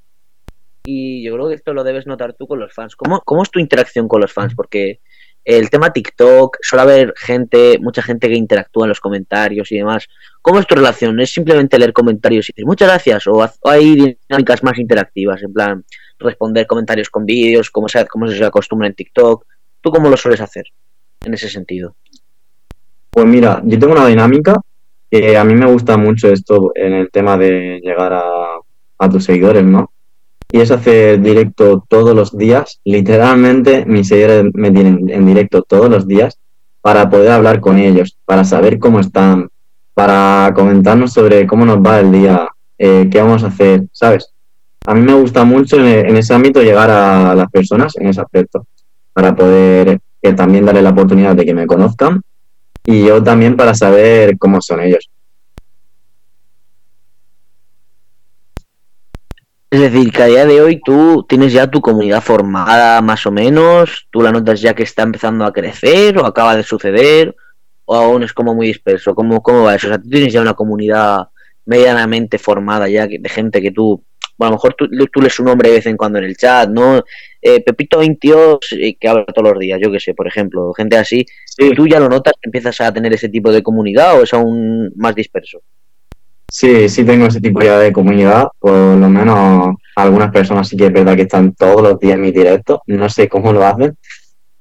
Y yo creo que esto lo debes notar tú con los fans. ¿Cómo, cómo es tu interacción con los fans? Porque el tema TikTok, suele haber gente, mucha gente que interactúa en los comentarios y demás. ¿Cómo es tu relación? ¿Es simplemente leer comentarios y decir muchas gracias? ¿O hay dinámicas más interactivas? En plan, responder comentarios con vídeos, como se, como se acostumbra en TikTok. ¿Tú cómo lo sueles hacer en ese sentido? Pues mira, yo tengo una dinámica que a mí me gusta mucho esto en el tema de llegar a, a tus seguidores, ¿no? Y es hacer directo todos los días. Literalmente mis seguidores me tienen en directo todos los días para poder hablar con ellos, para saber cómo están, para comentarnos sobre cómo nos va el día, eh, qué vamos a hacer, ¿sabes? A mí me gusta mucho en, ese ámbito llegar a las personas en ese aspecto, para poder eh, también darle la oportunidad de que me conozcan y yo también para saber cómo son ellos. Es decir, que a día de hoy tú tienes ya tu comunidad formada más o menos, tú la notas ya que está empezando a crecer o acaba de suceder o aún es como muy disperso. ¿Cómo, cómo va eso? O sea, tú tienes ya una comunidad medianamente formada ya de gente que tú, bueno, a lo mejor tú, tú lees su nombre de vez en cuando en el chat, ¿no? Eh, Pepito 22 eh, que habla todos los días, yo qué sé, por ejemplo, gente así. ¿Tú ya lo notas, empiezas a tener ese tipo de comunidad o es aún más disperso? Sí, sí tengo ese tipo ya de comunidad, por lo menos algunas personas sí que es verdad que están todos los días en mi directo, no sé cómo lo hacen,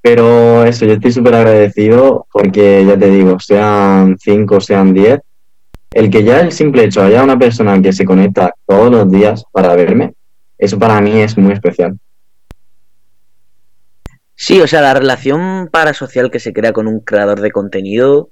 pero eso, yo estoy súper agradecido porque ya te digo, sean cinco, sean diez, el que ya el simple hecho haya una persona que se conecta todos los días para verme, eso para mí es muy especial. Sí, o sea, la relación parasocial que se crea con un creador de contenido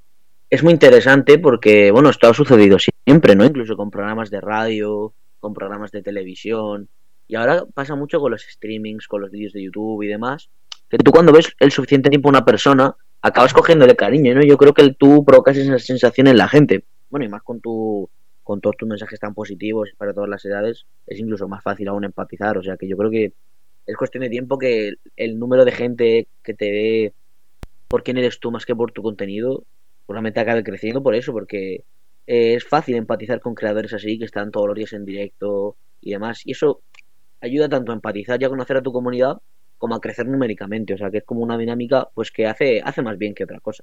es muy interesante porque, bueno, esto ha sucedido siempre, ¿no? Incluso con programas de radio, con programas de televisión. Y ahora pasa mucho con los streamings, con los vídeos de YouTube y demás. Que tú cuando ves el suficiente tiempo a una persona, acabas cogiéndole cariño, ¿no? Yo creo que tú provocas esa sensación en la gente. Bueno, y más con tu con todos tus mensajes tan positivos para todas las edades, es incluso más fácil aún empatizar. O sea que yo creo que es cuestión de tiempo que el número de gente que te ve por quién eres tú más que por tu contenido seguramente acabe creciendo por eso, porque eh, es fácil empatizar con creadores así que están todos los días en directo y demás. Y eso ayuda tanto a empatizar y a conocer a tu comunidad como a crecer numéricamente. O sea, que es como una dinámica pues que hace, hace más bien que otra cosa.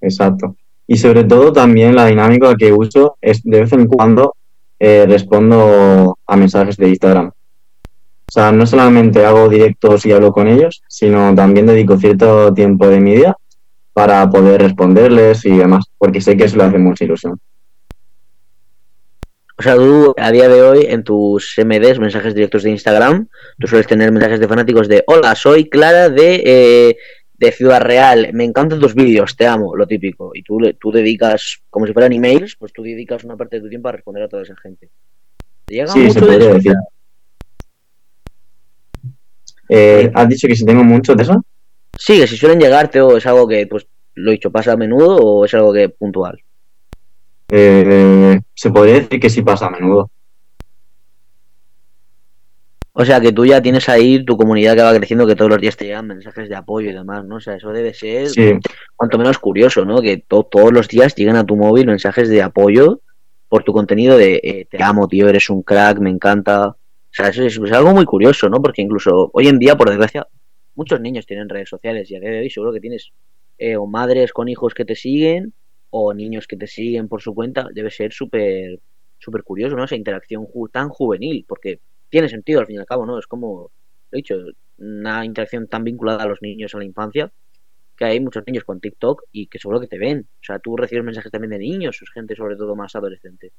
Exacto. Y sobre todo también la dinámica que uso es de vez en cuando eh, respondo a mensajes de Instagram. O sea, no solamente hago directos y hablo con ellos, sino también dedico cierto tiempo de mi día para poder responderles y demás, porque sé que eso le hace mucha ilusión. O sea, tú a día de hoy en tus MDs, mensajes directos de Instagram, tú sueles tener mensajes de fanáticos de Hola, soy Clara de, eh, de Ciudad Real, me encantan tus vídeos, te amo, lo típico. Y tú, tú dedicas, como si fueran emails, pues tú dedicas una parte de tu tiempo a responder a toda esa gente. sí, se podría decir. Eh, ¿Has dicho que si tengo mucho de eso? Sí, que si suelen llegarte o es algo que, pues, lo he dicho, pasa a menudo o es algo que puntual. Eh, se podría decir que sí pasa a menudo. O sea, que tú ya tienes ahí tu comunidad que va creciendo, que todos los días te llegan mensajes de apoyo y demás, ¿no? O sea, eso debe ser cuanto menos curioso, ¿no? Que todos los días lleguen a tu móvil mensajes de apoyo por tu contenido de eh, te amo, tío, eres un crack, me encanta. O sea, eso es, algo muy curioso, ¿no? Porque incluso hoy en día, por desgracia, muchos niños tienen redes sociales y a día de hoy seguro que tienes eh, o madres con hijos que te siguen o niños que te siguen por su cuenta. Debe ser súper súper curioso, ¿no? Esa interacción tan juvenil, porque tiene sentido al fin y al cabo, ¿no? Es como, he dicho, una interacción tan vinculada a los niños, a la infancia, que hay muchos niños con TikTok y que seguro que te ven. O sea, tú recibes mensajes también de niños, es gente sobre todo más adolescente.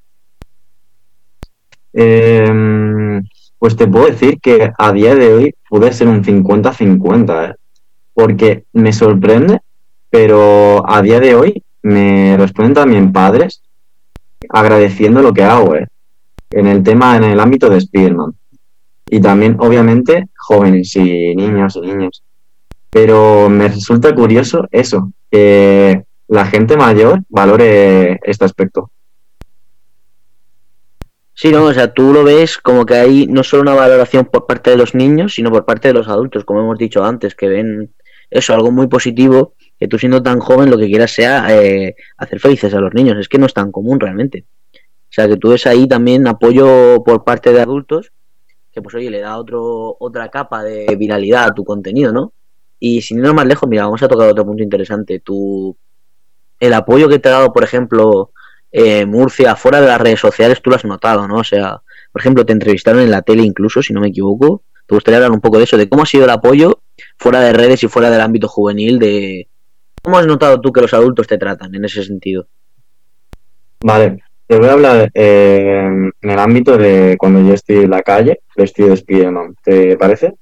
Em, pues te puedo decir que a día de hoy puede ser un 50-50, ¿eh? porque me sorprende, pero a día de hoy me responden también padres agradeciendo lo que hago ¿eh? en el tema, en el ámbito de Spiderman. Y también, obviamente, jóvenes y niños y niñas. Pero me resulta curioso eso, que la gente mayor valore este aspecto. Sí, no, o sea, tú lo ves como que hay no solo una valoración por parte de los niños, sino por parte de los adultos, como hemos dicho antes, que ven eso, algo muy positivo, que tú siendo tan joven lo que quieras sea eh, hacer felices a los niños, es que no es tan común realmente. O sea, que tú ves ahí también apoyo por parte de adultos, que pues oye, le da otro, otra capa de viralidad a tu contenido, ¿no? Y sin irnos más lejos, mira, vamos a tocar otro punto interesante. Tu, el apoyo que te ha dado, por ejemplo, eh, Murcia, fuera de las redes sociales, tú lo has notado, ¿no? O sea, por ejemplo, te entrevistaron en la tele incluso, si no me equivoco. ¿Te gustaría hablar un poco de eso, de cómo ha sido el apoyo fuera de redes y fuera del ámbito juvenil, de cómo has notado tú que los adultos te tratan en ese sentido? Vale, te voy a hablar eh, en el ámbito de cuando yo estoy en la calle, vestido de Spiderman. ¿Te parece?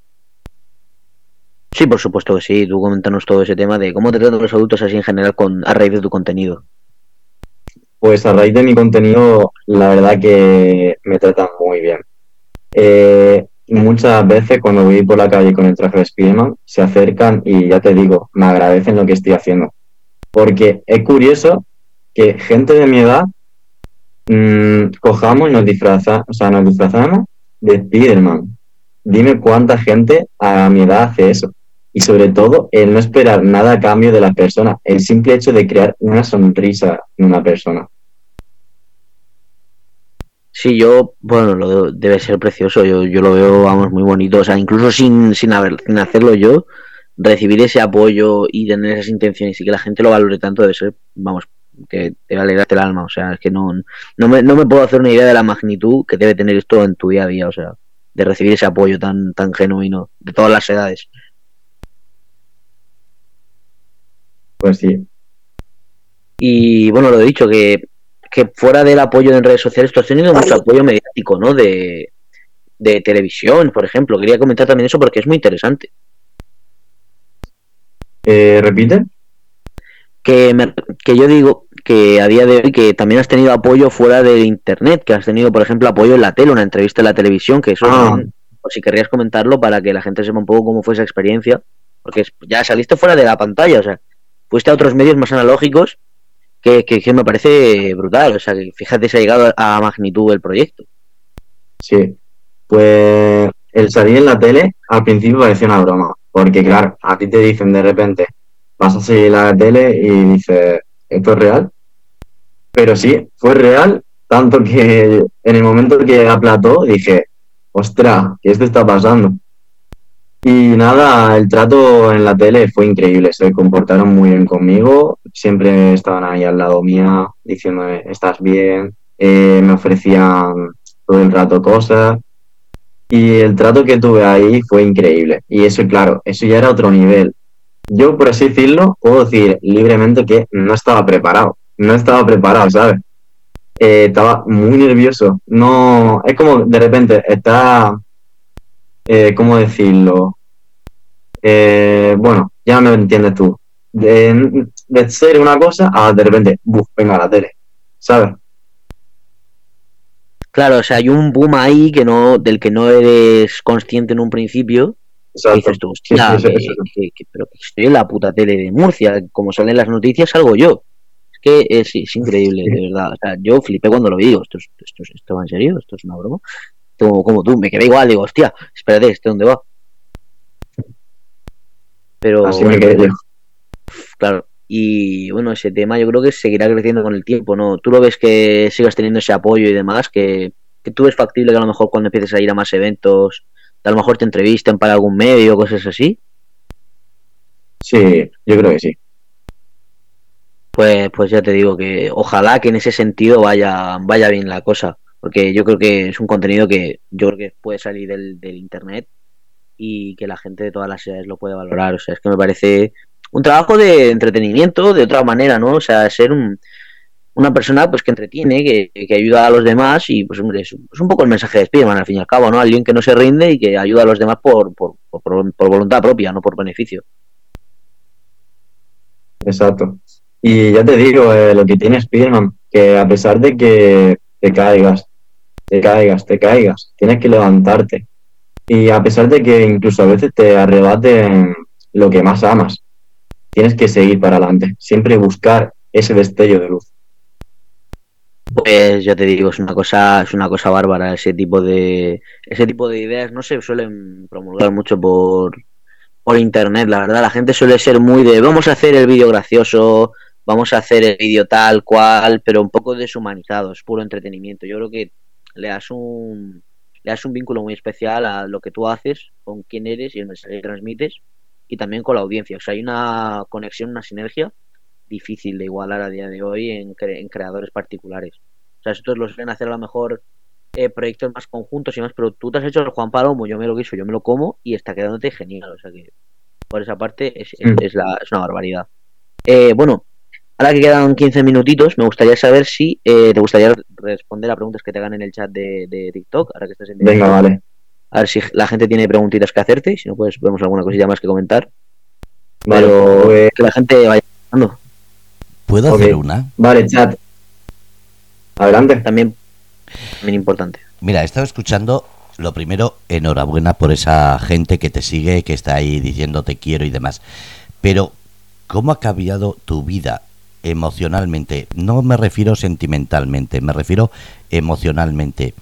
Sí, por supuesto que sí. Tú coméntanos todo ese tema de cómo te tratan los adultos así en general con, a raíz de tu contenido. Pues a raíz de mi contenido, la verdad que me tratan muy bien. Eh, muchas veces cuando voy por la calle con el traje de Spiderman, se acercan y ya te digo, me agradecen lo que estoy haciendo. Porque es curioso que gente de mi edad mmm, cojamos y nos disfraza, o sea, nos disfrazamos de Spiderman. Dime cuánta gente a mi edad hace eso. Y sobre todo, el no esperar nada a cambio de la persona, el simple hecho de crear una sonrisa en una persona. Sí, yo, bueno, lo debe ser precioso, yo, yo lo veo, vamos, muy bonito, o sea, incluso sin, sin, haber, sin hacerlo yo, recibir ese apoyo y tener esas intenciones y que la gente lo valore tanto debe ser, vamos, que te va el alma, o sea, es que no, no, me, no me puedo hacer una idea de la magnitud que debe tener esto en tu día a día, o sea, de recibir ese apoyo tan, tan genuino de todas las edades. Pues sí. Y bueno, lo he dicho, que, que fuera del apoyo en redes sociales, tú has tenido mucho apoyo mediático, ¿no? De, de televisión, por ejemplo. Quería comentar también eso porque es muy interesante. Eh, ¿Repite? Que, me, que yo digo que a día de hoy que también has tenido apoyo fuera de internet, que has tenido, por ejemplo, apoyo en la tele, una entrevista en la televisión, que eso, Ah. o si querrías comentarlo para que la gente sepa un poco cómo fue esa experiencia, porque ya saliste fuera de la pantalla, o sea, fuiste a otros medios más analógicos que, que, me parece brutal, o sea, que fíjate si ha llegado a magnitud el proyecto. Sí. Pues el salir en la tele al principio parecía una broma. Porque claro, a ti te dicen de repente, vas a salir la tele y dices, ¿esto es real? Pero sí, fue real, tanto que en el momento que aplató dije, ostras, ¿qué esto está pasando? Y nada, el trato en la tele fue increíble, se comportaron muy bien conmigo, siempre estaban ahí al lado mía diciéndome, estás bien, eh, me ofrecían todo el rato cosas y el trato que tuve ahí fue increíble. Y eso, claro, eso ya era otro nivel. Yo, por así decirlo, puedo decir libremente que no estaba preparado, no estaba preparado, ¿sabes? Eh, estaba muy nervioso. No, es como de repente está, eh, ¿cómo decirlo? Eh, bueno, ya me entiendes tú. De, de ser una cosa a de repente, buf, venga a la tele, ¿sabes? Claro, o sea, hay un boom ahí que no, del que no eres consciente en un principio, y Exacto. dices tú, hostia, sí, sí, que- sí. que- que- pero que estoy en la puta tele de Murcia, como salen las noticias, salgo yo. Es que es, es increíble, de verdad. O sea, yo flipé cuando lo vi, digo, ¿esto, es- esto, es- esto va en serio? ¿Esto es una broma? Como, como tú, me quedé igual, digo, hostia, espérate, ¿este dónde va? Pero, Así me quedé yo. claro, y bueno, ese tema yo creo que seguirá creciendo con el tiempo, ¿no? Tú lo ves que sigas teniendo ese apoyo y demás, que, que tú ves factible que a lo mejor cuando empieces a ir a más eventos, a lo mejor te entrevisten para algún medio, cosas así. Sí, yo creo que sí. Pues, pues ya te digo que ojalá que en ese sentido vaya, vaya bien la cosa, porque yo creo que es un contenido que yo creo que puede salir del, del internet y que la gente de todas las edades lo puede valorar. O sea, es que me parece un trabajo de entretenimiento de otra manera, ¿no? O sea, ser un, una persona pues que entretiene, que, que ayuda a los demás y pues hombre, es, un poco el mensaje de Spiderman al fin y al cabo, ¿no? Alguien que no se rinde y que ayuda a los demás por, por, por, por voluntad propia, no por beneficio. Exacto. Y ya te digo, eh, lo que tiene Spiderman, que a pesar de que te caigas, te caigas, te caigas, tienes que levantarte. Y a pesar de que incluso a veces te arrebaten lo que más amas, tienes que seguir para adelante, siempre buscar ese destello de luz. Pues ya te digo, es una cosa, es una cosa bárbara ese tipo de, ese tipo de ideas no se suelen promulgar mucho por, por internet, la verdad, la gente suele ser muy de vamos a hacer el vídeo gracioso, vamos a hacer el vídeo tal cual, pero un poco deshumanizado, es puro entretenimiento. Yo creo que le das un le das un vínculo muy especial a lo que tú haces, con quién eres y el mensaje que transmites. y también con la audiencia. O sea, hay una conexión, una sinergia difícil de igualar a día de hoy en, en creadores particulares. O sea, estos los ven hacer a lo mejor eh, proyectos más conjuntos y más, pero tú te has hecho el Juan Palomo, yo me lo quiso, yo me lo como y está quedándote genial. O sea que por esa parte es, es, mm. la, es una barbaridad. Eh, bueno, ahora que quedan 15 minutitos, me gustaría saber si eh, te gustaría responder a preguntas que te hagan en el chat de, de TikTok, ahora que estás en Venga, vale. A ver si la gente tiene preguntitas que hacerte y si no, pues vemos alguna cosilla más que comentar. Pero pues, que la gente vaya hablando. ¿Puedo hacer una? Vale, chat. Adelante. También, también importante. Mira, he estado escuchando, lo primero, enhorabuena por esa gente que te sigue, que está ahí diciendo te quiero y demás. Pero, ¿cómo ha cambiado tu vida emocionalmente? No me refiero sentimentalmente, me refiero emocionalmente.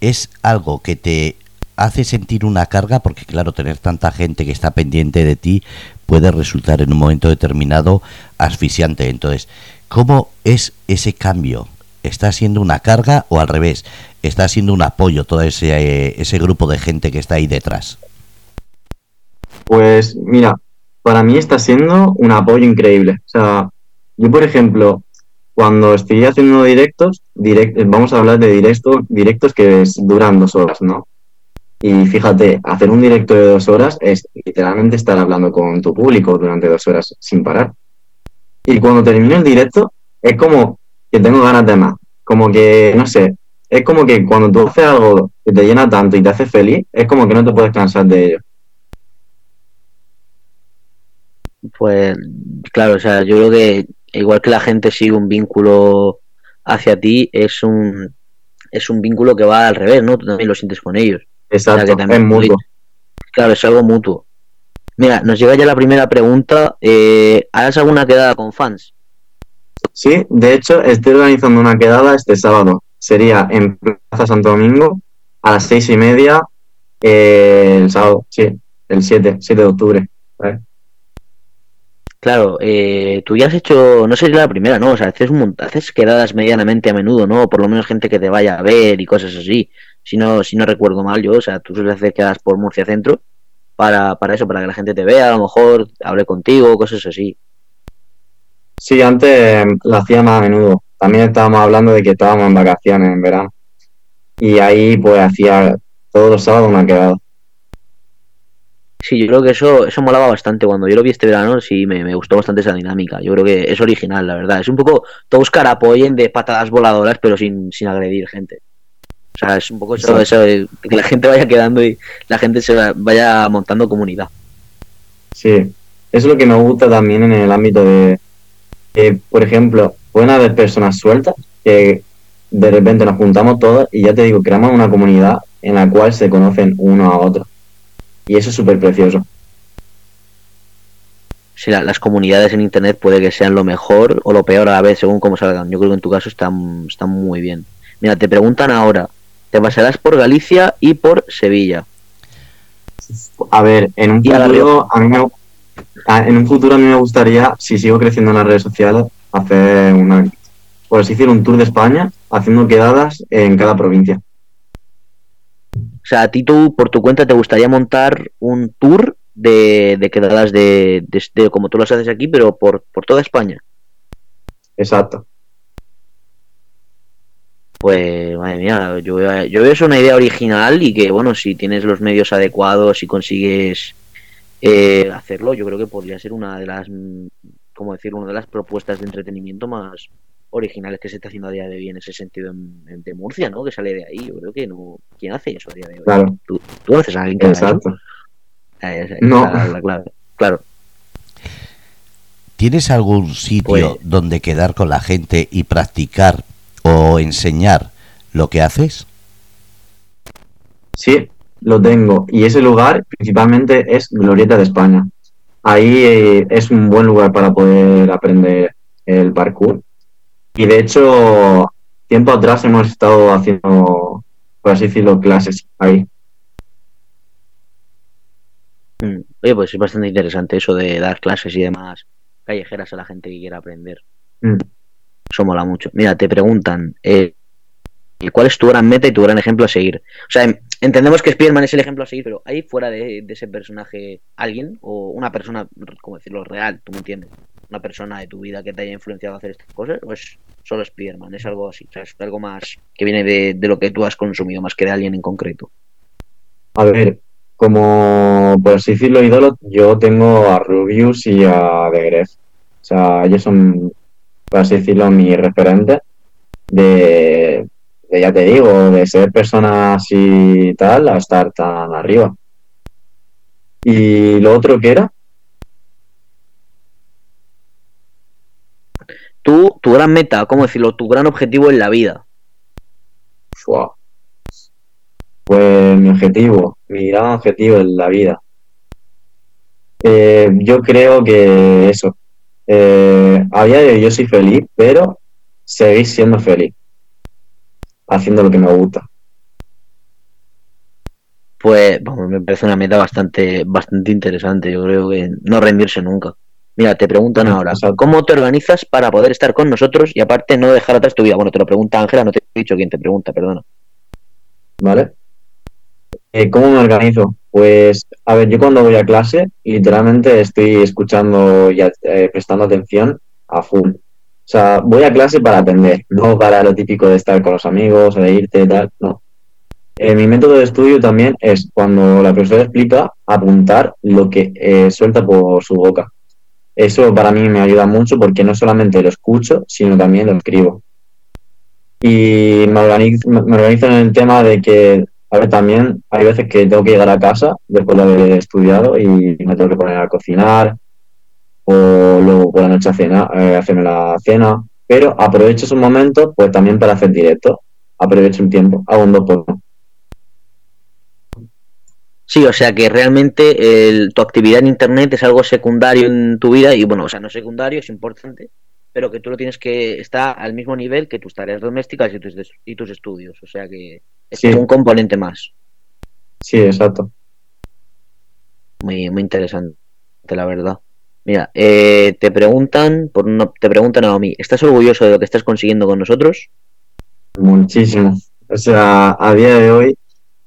¿Es algo que te hace sentir una carga? Porque claro, tener tanta gente que está pendiente de ti puede resultar en un momento determinado asfixiante. Entonces, ¿cómo es ese cambio? ¿Está siendo una carga o al revés? ¿Está siendo un apoyo todo ese, ese grupo de gente que está ahí detrás? Pues mira, para mí está siendo un apoyo increíble. O sea, yo por ejemplo, cuando estoy haciendo directos, direct, vamos a hablar de directos, directos que duran dos horas, ¿no? Y fíjate, hacer un directo de dos horas es literalmente estar hablando con tu público durante dos horas sin parar. Y cuando termino el directo, es como que tengo ganas de más. Como que, no sé, es como que cuando tú haces algo que te llena tanto y te hace feliz, es como que no te puedes cansar de ello. Pues, claro, o sea, yo creo que igual que la gente sigue un vínculo hacia ti, es un, es un vínculo que va al revés, ¿no? Tú también lo sientes con ellos. Exacto, es mutuo. Claro, es algo mutuo. Mira, nos llega ya la primera pregunta. Eh, ¿Harás alguna quedada con fans? Sí, de hecho, estoy organizando una quedada este sábado. Sería en Plaza Santo Domingo a las seis y media eh, el sábado, sí, el 7, 7 de octubre. Claro, eh, tú ya has hecho, no sé la primera, ¿no? O sea, haces, haces quedadas medianamente a menudo, ¿no? Por lo menos gente que te vaya a ver y cosas así si no, si no recuerdo mal yo, o sea, tú sueles hacer quedas por Murcia Centro para, para eso, para que la gente te vea, a lo mejor hable contigo, cosas así. Sí, antes la hacía más a menudo. También estábamos hablando de que estábamos en vacaciones en verano. Y ahí pues hacía todos los sábados una quedada. Sí, yo creo que eso, eso molaba bastante. Cuando yo lo vi este verano, sí, me, me, gustó bastante esa dinámica. Yo creo que es original, la verdad. Es un poco todos carapoyen de patadas voladoras, pero sin, sin agredir gente. O sea, es un poco eso, eso de que la gente vaya quedando y la gente se vaya montando comunidad. Sí, eso es lo que me gusta también en el ámbito de, que, por ejemplo, pueden haber personas sueltas que de repente nos juntamos todas y ya te digo, creamos una comunidad en la cual se conocen uno a otro. Y eso es súper precioso. Sí, las comunidades en Internet puede que sean lo mejor o lo peor a la vez, según cómo salgan. Yo creo que en tu caso están, están muy bien. Mira, te preguntan ahora, te pasarás por Galicia y por Sevilla. A ver, en un futuro a mí me, en un futuro a mí me gustaría, si sigo creciendo en las redes sociales, hacer una, por así decir, un tour de España, haciendo quedadas en cada provincia. O sea, a ti tú, por tu cuenta, te gustaría montar un tour de, quedadas de, de, como tú las haces aquí, pero por, por toda España. Exacto. Pues, madre mía, yo veo, yo veo eso una idea original y que, bueno, si tienes los medios adecuados y consigues eh, hacerlo, yo creo que podría ser una de las, como decir, una de las propuestas de entretenimiento más originales que se está haciendo a día de hoy en ese sentido en, de Murcia, ¿no? Que sale de ahí. Yo creo que no. ¿Quién hace eso a día de hoy? Claro. ¿Tú, tú haces a alguien que Exacto. Eh, no. La, clave. Claro. ¿Tienes algún sitio pues, donde quedar con la gente y practicar o enseñar lo que haces? Sí, lo tengo. Y ese lugar principalmente es Glorieta de España. Ahí eh, es un buen lugar para poder aprender el parkour. Y de hecho, tiempo atrás hemos estado haciendo, por así decirlo, clases ahí. Mm. Oye, pues es bastante interesante eso de dar clases y demás callejeras a la gente que quiera aprender. Mm. Eso mucho. Mira, te preguntan, eh, ¿cuál es tu gran meta y tu gran ejemplo a seguir? O sea, entendemos que Spider-Man es el ejemplo a seguir, pero ¿hay fuera de, de, ese personaje alguien o una persona, como decirlo, real, tú me entiendes? Una persona de tu vida que te haya influenciado a hacer estas cosas o es solo Spider-Man? Es algo así, o sea, es algo más que viene de, de lo que tú has consumido, más que de alguien en concreto. A ver, como por así decirlo, ídolo, yo tengo a Rubius y a The Gref. O sea, ellos son, por así decirlo, mi referente de, de, ya te digo, de ser persona así tal a estar tan arriba. ¿Y lo otro que era? Tú, tu gran meta, ¿cómo decirlo? Tu gran objetivo en la vida. Wow. Pues mi objetivo, mi gran objetivo en la vida. Eh, yo creo que eso. Eh, a día de hoy yo soy feliz, pero seguir siendo feliz. Haciendo lo que me gusta. Pues vamos, me parece una meta bastante, bastante interesante. Yo creo que no rendirse nunca. Mira, te preguntan ahora, ¿cómo te organizas para poder estar con nosotros y aparte no dejar atrás tu vida? Bueno, te lo pregunta Ángela, no te he dicho quién te pregunta, perdona. ¿Vale? Eh, ¿Cómo me organizo? Pues, a ver, yo cuando voy a clase, literalmente estoy escuchando y eh, prestando atención a full. O sea, voy a clase para aprender, no para lo típico de estar con los amigos, de irte, tal, no. Eh, mi método de estudio también es cuando la profesora explica, apuntar lo que suelta por su boca. Eso para mí me ayuda mucho porque no solamente lo escucho, sino también lo escribo. Y me organizo, en el tema de que a ver, también hay veces que tengo que llegar a casa después de haber estudiado y me tengo que poner a cocinar o luego por la noche cena, eh, hacerme la cena, pero aprovecho esos momentos pues también para hacer directo, aprovecho un tiempo, hago un dos por uno. Sí, o sea que realmente el, tu actividad en Internet es algo secundario en tu vida y bueno, o sea, no secundario, es importante, pero que tú lo tienes que estar al mismo nivel que tus tareas domésticas y tus, y tus estudios, o sea que es Sí. un componente más. Sí, exacto. Muy, muy interesante, la verdad. Mira, eh, te preguntan, por una, te preguntan a mí, ¿estás orgulloso de lo que estás consiguiendo con nosotros? Muchísimo. O sea, a día de hoy,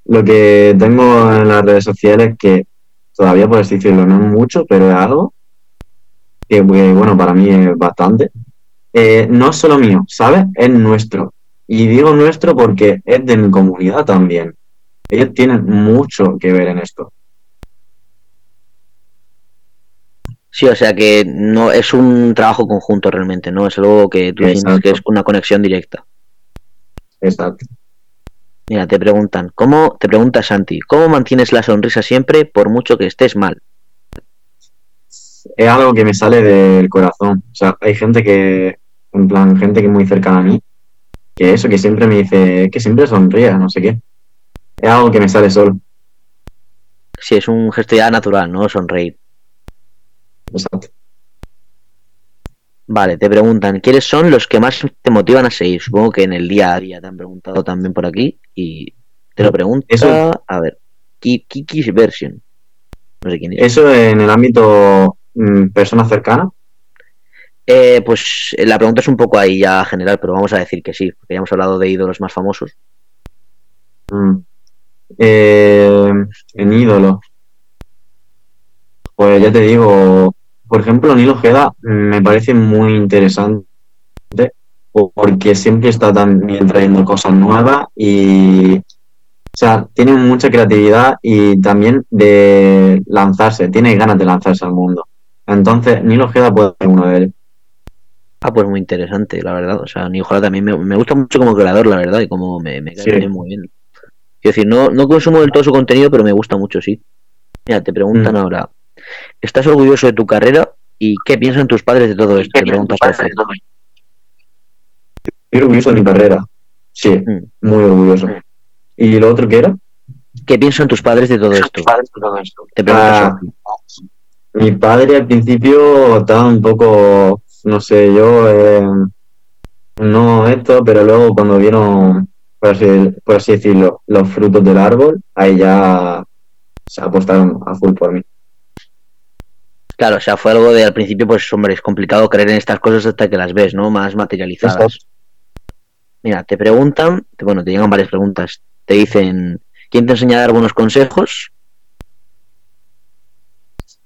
lo que tengo en las redes sociales, que todavía por así decirlo, no es mucho, pero es algo que, bueno, para mí es bastante. Eh, no es solo mío, ¿sabes? Es nuestro. Y digo nuestro porque es de mi comunidad también. Ellos tienen mucho que ver en esto. Sí, o sea que no es un trabajo conjunto realmente, ¿no? Es algo que tú Exacto. que es una conexión directa. Exacto. Mira, te preguntan, ¿cómo, te pregunta Santi, ¿cómo mantienes la sonrisa siempre por mucho que estés mal? Es algo que me sale del corazón. O sea, hay gente que, en plan, gente que es muy cercana a mí, que eso, que siempre me dice, que siempre sonría, no sé qué. Es algo que me sale solo. Sí, es un gesto ya natural, ¿no? Sonreír. Exacto. Vale, te preguntan, ¿quiénes son los que más te motivan a seguir? Supongo que en el día a día te han preguntado también por aquí y te lo pregunta, Eso- a ver, Ki- Kiki's Version. No sé quién es. Eso en el ámbito mm, persona cercana. Eh, pues eh, la pregunta es un poco ahí ya general, pero vamos a decir que sí, porque ya hemos hablado de ídolos más famosos. Mm. Eh, en ídolo. Pues ya te digo, por ejemplo, Nilo Ojeda me parece muy interesante porque siempre está también trayendo cosas nuevas y, o sea, tiene mucha creatividad y también de lanzarse, tiene ganas de lanzarse al mundo. Entonces, Nilo Ojeda puede ser uno de ellos. Ah, pues muy interesante, la verdad. O sea, Ni Ojalá también me, me gusta mucho como creador, la verdad, y como me, me cae Sí. muy bien. Quiero decir, no, no consumo del todo su contenido, pero me gusta mucho, sí. Mira, te preguntan Mm. ahora, ¿estás orgulloso de tu carrera? ¿Y qué piensan tus padres de todo esto? Te preguntas José. Estoy orgulloso de mi carrera. Sí, Mm. muy orgulloso. ¿Y lo otro qué era? ¿Qué piensan tus padres de todo esto? Te preguntas Ah, mi padre al principio estaba un poco, no sé, yo, eh, no esto, pero luego cuando vieron, por así, por así decirlo, los frutos del árbol, ahí ya se apostaron a full por mí. Claro, o sea, fue algo de al principio, pues hombre, es complicado creer en estas cosas hasta que las ves, ¿no? Más materializadas. Mira, te preguntan, bueno, te llegan varias preguntas. Te dicen, ¿Quién te enseña a dar buenos consejos?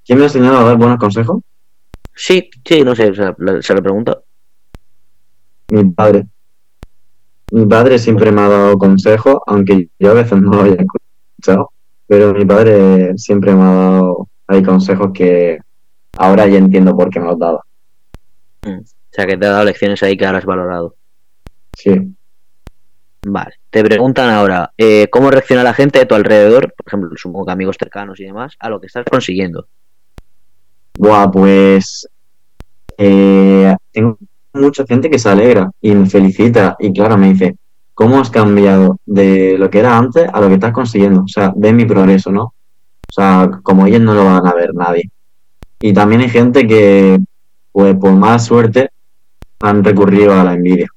¿Quién me ha enseñado a dar buenos consejos? Sí, sí, no sé, se, lo- se lo pregunto. Mi padre. Mi padre siempre me ha dado consejos, aunque yo a veces no lo haya escuchado, pero mi padre siempre me ha dado hay consejos que ahora ya entiendo por qué me los daba. O sea, que te ha dado lecciones ahí que ahora has valorado. Sí. Vale. Te preguntan ahora, eh, ¿cómo reacciona la gente de tu alrededor? Por ejemplo, supongo que amigos cercanos y demás, a lo que estás consiguiendo. Buah, pues eh, tengo mucha gente que se alegra y me felicita y claro, me dice, ¿cómo has cambiado de lo que era antes a lo que estás consiguiendo? O sea, ven mi progreso, ¿no? O sea, como ellos no lo van a ver nadie. Y también hay gente que, pues por mala suerte, han recurrido a la envidia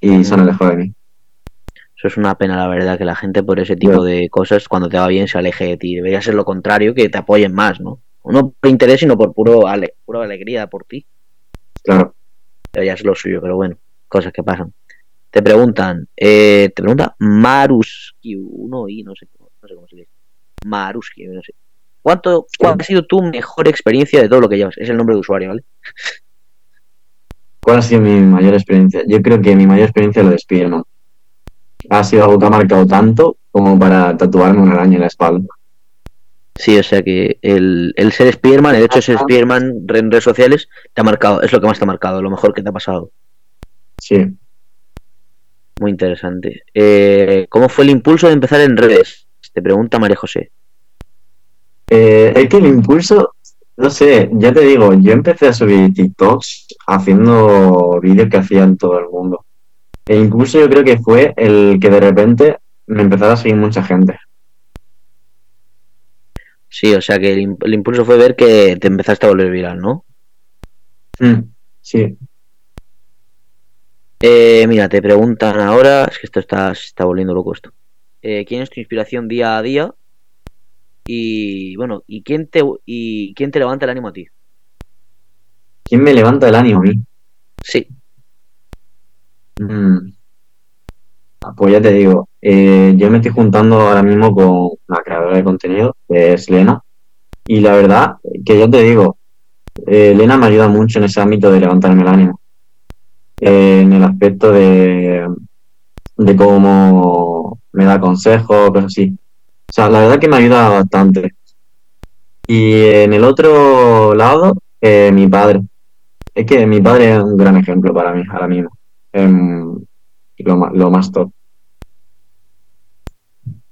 y se han alejado de mí. Eso es una pena, la verdad, que la gente por ese tipo de cosas, cuando te va bien, se aleje de ti. Debería ser lo contrario, que te apoyen más, ¿no? No por interés, sino por puro ale- pura alegría por ti. Claro. Debería ser lo suyo, pero bueno, cosas que pasan. Te preguntan, eh, te pregunta Maruski, uno y no sé, cómo- no sé cómo se dice. Maruski, no sé. ¿Cuánto, ¿Cuál ha sido tu mejor experiencia de todo lo que llevas? Es el nombre de usuario, ¿vale? ¿Cuál ha sido mi mayor experiencia? Yo creo que mi mayor experiencia es lo de Spiderman. Ha sido algo que ha marcado tanto como para tatuarme una araña en la espalda. Sí, o sea que el, el ser Spiderman, el hecho de ser Spiderman en redes sociales, te ha marcado, es lo que más te ha marcado, lo mejor que te ha pasado. Sí. Muy interesante. Eh, ¿Cómo fue el impulso de empezar en redes? Te pregunta María José. Eh, es que el impulso, no sé, ya te digo, yo empecé a subir TikToks haciendo vídeos que hacían todo el mundo. El impulso yo creo que fue el que de repente me empezara a seguir mucha gente. Sí, o sea que el, im- el impulso fue ver que te empezaste a volver viral, ¿no? Mm, sí. Eh, mira, te preguntan ahora, es que esto está, se está volviendo loco esto. Eh, ¿Quién es tu inspiración día a día? Y bueno, ¿y quién te y quién te levanta el ánimo a ti? ¿Quién me levanta el ánimo a mí? Sí, Mm. Ah, Pues ya te digo, eh, yo me estoy juntando ahora mismo con la creadora de contenido, que es Lena, y la verdad que ya te digo, eh, Lena me ayuda mucho en ese ámbito de levantarme el ánimo, Eh, en el aspecto de, de cómo me da consejos, cosas así. O sea, la verdad que me ayuda bastante. Y en el otro lado, eh, mi padre. Es que mi padre es un gran ejemplo para mí ahora mismo. Em, lo, más top.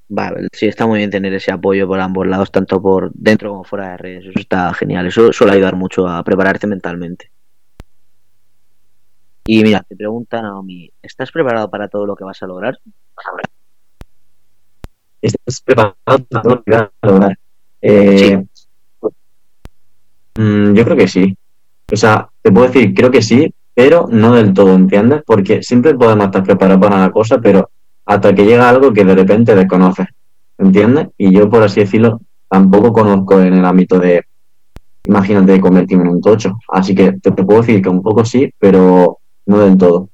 vale, sí, está muy bien tener ese apoyo por ambos lados, tanto por dentro como fuera de redes. Eso está genial, eso suele ayudar mucho a prepararte mentalmente. Y mira, te pregunta Naomi, ¿estás preparado para todo lo que vas a lograr? ¿Estás preparado para todo lo que vas a lograr? Eh, mm, yo creo que sí. O sea, te puedo decir, creo que sí, pero no del todo, ¿entiendes? Porque siempre podemos estar preparados para una cosa, pero hasta que llega algo que de repente desconoces, ¿entiendes? Y yo, por así decirlo, tampoco conozco en el ámbito de, imagínate, convertirme en un tocho. Así que te, te puedo decir que un poco sí, pero no del todo.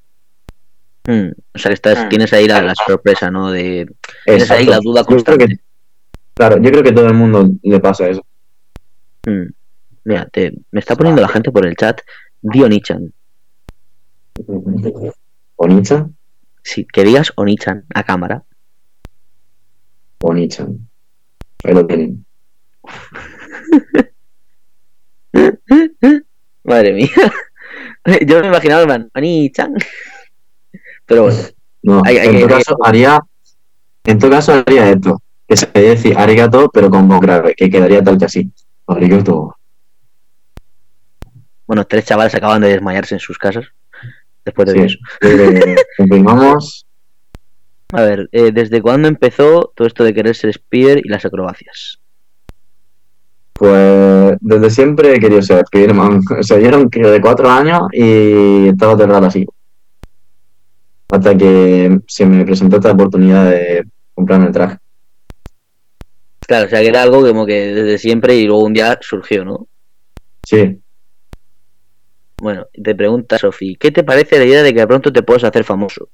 Hmm, O sea que estás, Mm. tienes ahí la, la sorpresa, ¿no? De, tienes ahí la duda Yo constante. que, claro, yo creo que todo el mundo le pasa eso. Hmm. Mira, te, me está poniendo la gente por el chat Dionichan. Onichan, Si que digas Onichan a cámara. Onichan. Ahí lo tienen. Madre mía. Yo me imaginaba plan, Onichan. Pero bueno, No, Hay- hay en todo caso haría, en todo caso haría esto, que sería decir arigato, pero con voz grave, que quedaría tal que así. Arigato. bueno, tres chavales acaban de desmayarse en sus casas. Después de Sí. eso. Confirmamos. A ver, eh, ¿desde cuándo empezó todo esto de querer ser Spider y las acrobacias? Pues desde siempre he querido ser Spiderman. O sea, yo era un de cuatro años y estaba aterrado así. Hasta que se me presentó esta oportunidad de comprarme el traje. Claro, o sea que era algo como que desde siempre y luego un día surgió, ¿no? Sí, Bueno, te pregunta Sofi, ¿qué te parece la idea de que de pronto te puedas hacer famoso?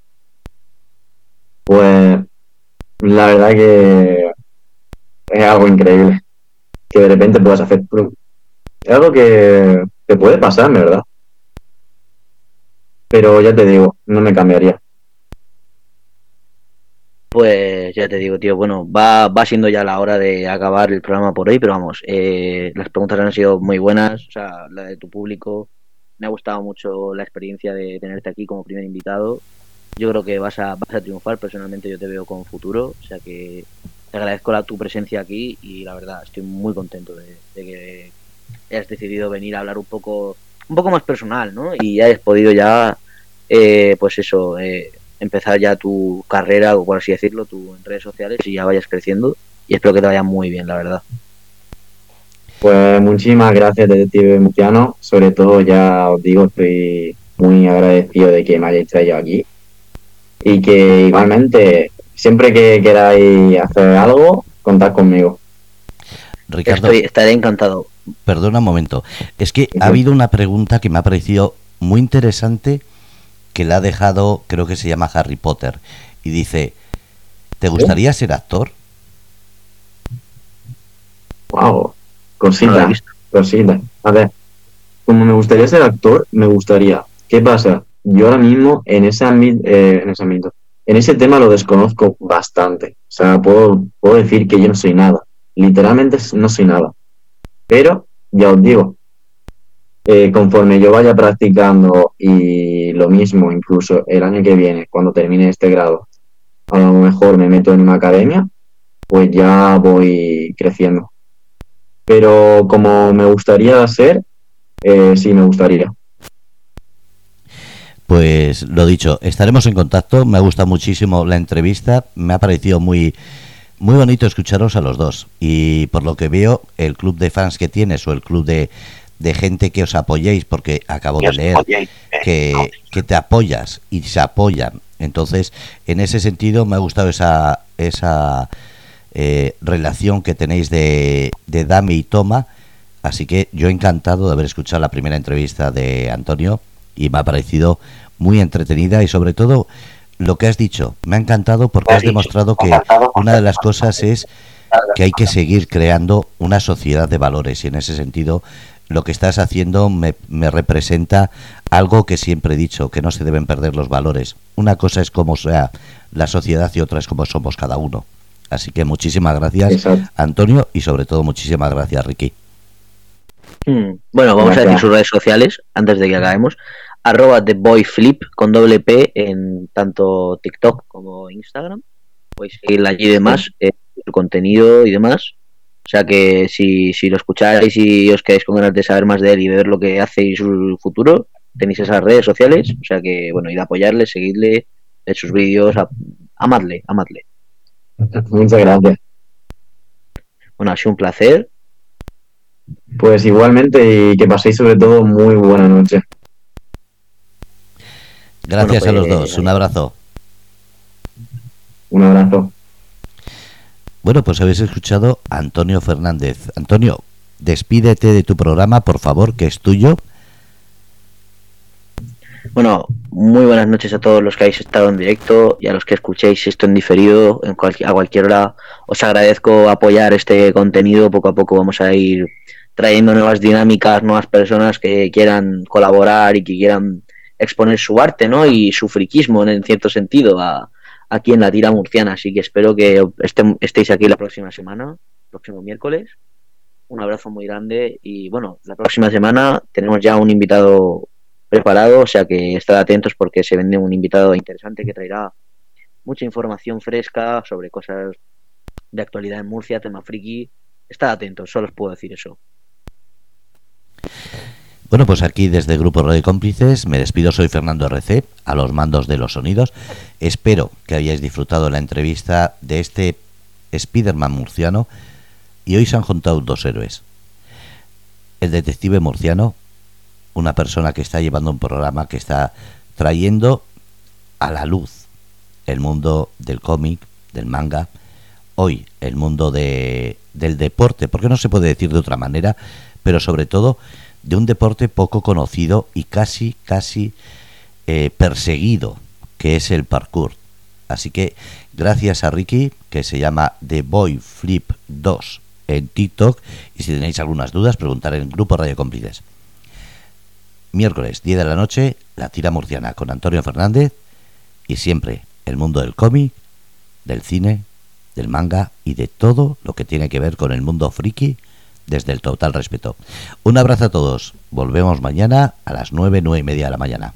pues la verdad que es algo increíble. Que de repente puedas hacer. Es algo que te puede pasar, ¿verdad? Pero ya te digo, no me cambiaría. Pues ya te digo, tío, bueno, va, va siendo ya la hora de acabar el programa por hoy, pero vamos, eh, las preguntas han sido muy buenas, o sea, la de tu público, me ha gustado mucho la experiencia de tenerte aquí como primer invitado. Yo creo que vas a, vas a triunfar, personalmente yo te veo con futuro, o sea que te agradezco la, tu presencia aquí y la verdad estoy muy contento de, que hayas decidido venir a hablar un poco, un poco más personal, ¿no? Y hayas podido ya, eh, pues eso, eh, empezar ya tu carrera, o por así decirlo, tu, en redes sociales y ya vayas creciendo. Y espero que te vaya muy bien, la verdad. Pues muchísimas gracias, Detective Murciano. Sobre todo, ya os digo, estoy muy agradecido de que me hayáis traído aquí. Y que igualmente, siempre que queráis hacer algo, contad conmigo. Ricardo, estaré encantado. Perdona un momento. Es que ha habido una pregunta que me ha parecido muy interesante que la ha dejado, creo que se llama Harry Potter, y dice, ¿te gustaría ser actor? Wow, cosita, cosita. A ver, como me gustaría ser actor, me gustaría. ¿Qué pasa? Yo ahora mismo en ese ámbito, eh, en ese ámbito, en ese tema lo desconozco bastante. O sea, puedo, puedo decir que yo no soy nada. Literalmente no soy nada. Pero, ya os digo, eh, conforme yo vaya practicando y lo mismo incluso el año que viene, cuando termine este grado, a lo mejor me meto en una academia, pues ya voy creciendo. Pero como me gustaría ser, eh, sí me gustaría. Pues lo dicho, estaremos en contacto. Me ha gustado muchísimo la entrevista. Me ha parecido muy, muy bonito escucharos a los dos. Y por lo que veo, el club de fans que tienes o el club de, de gente que os apoyéis, porque acabo de leer que, que, te apoyas y se apoyan. Entonces, en ese sentido, me ha gustado esa, esa eh, relación que tenéis de, de dame y toma. Así que yo encantado de haber escuchado la primera entrevista de Antonio y me ha parecido muy entretenida y sobre todo lo que has dicho. Me ha encantado porque has demostrado que una de las cosas es que hay que seguir creando una sociedad de valores y en ese sentido lo que estás haciendo me, representa algo que siempre he dicho, que no se deben perder los valores. Una cosa es como sea la sociedad y otra es como somos cada uno. Así que muchísimas gracias, Antonio, y sobre todo muchísimas gracias, Ricky. Hmm. Bueno, vamos a decir sus redes sociales antes de que acabemos. Arroba TheBoyFlip con doble P en tanto TikTok como Instagram. Podéis seguirla allí y demás, eh, su contenido y demás. O sea que si, si lo escucháis y os quedáis con ganas de saber más de él y ver lo que hace y su futuro, tenéis esas redes sociales. O sea que, bueno, id a apoyarle, seguidle, en sus vídeos, amadle, amadle. Muchas gracias. Bueno, ha sido un placer. Pues igualmente y que paséis sobre todo muy buena noche. Gracias a los pues, dos. Un abrazo. Un abrazo. Bueno, pues habéis escuchado a Antonio Fernández. Antonio, despídete de tu programa, por favor, que es tuyo. Bueno, muy buenas noches a todos los que habéis estado en directo y a los que escuchéis esto en diferido en a cualquier hora. Os agradezco apoyar este contenido. Poco a poco vamos a ir trayendo nuevas dinámicas, nuevas personas que quieran colaborar y que quieran exponer su arte ¿no? y su friquismo en cierto sentido a, aquí en la tira murciana. Así que espero que estéis aquí la próxima semana, próximo miércoles. Un abrazo muy grande y bueno, la próxima semana tenemos ya un invitado preparado, o sea que estad atentos porque se vende un invitado interesante que traerá mucha información fresca sobre cosas de actualidad en Murcia, tema friki. Estad atentos, solo os puedo decir eso. Bueno, pues aquí desde el Grupo Radio Cómplices me despido, soy Fernando RC, a los mandos de los sonidos. Espero que hayáis disfrutado la entrevista de este Spiderman murciano y hoy se han juntado dos héroes. El detective murciano, una persona que está llevando un programa que está trayendo a la luz el mundo del cómic, del manga, hoy el mundo de, del deporte, porque no se puede decir de otra manera, pero sobre todo de un deporte poco conocido y casi, casi eh, perseguido, que es el parkour. Así que gracias a Ricky, que se llama The Boy Flip 2 en TikTok. Y si tenéis algunas dudas, preguntar en el grupo Radio Cómplices. Miércoles, 10 de la noche, la tira murciana con Antonio Fernández. Y siempre el mundo del cómic, del cine, del manga y de todo lo que tiene que ver con el mundo friki desde el total respeto. Un abrazo a todos. Volvemos mañana a las 9, 9 y media de la mañana.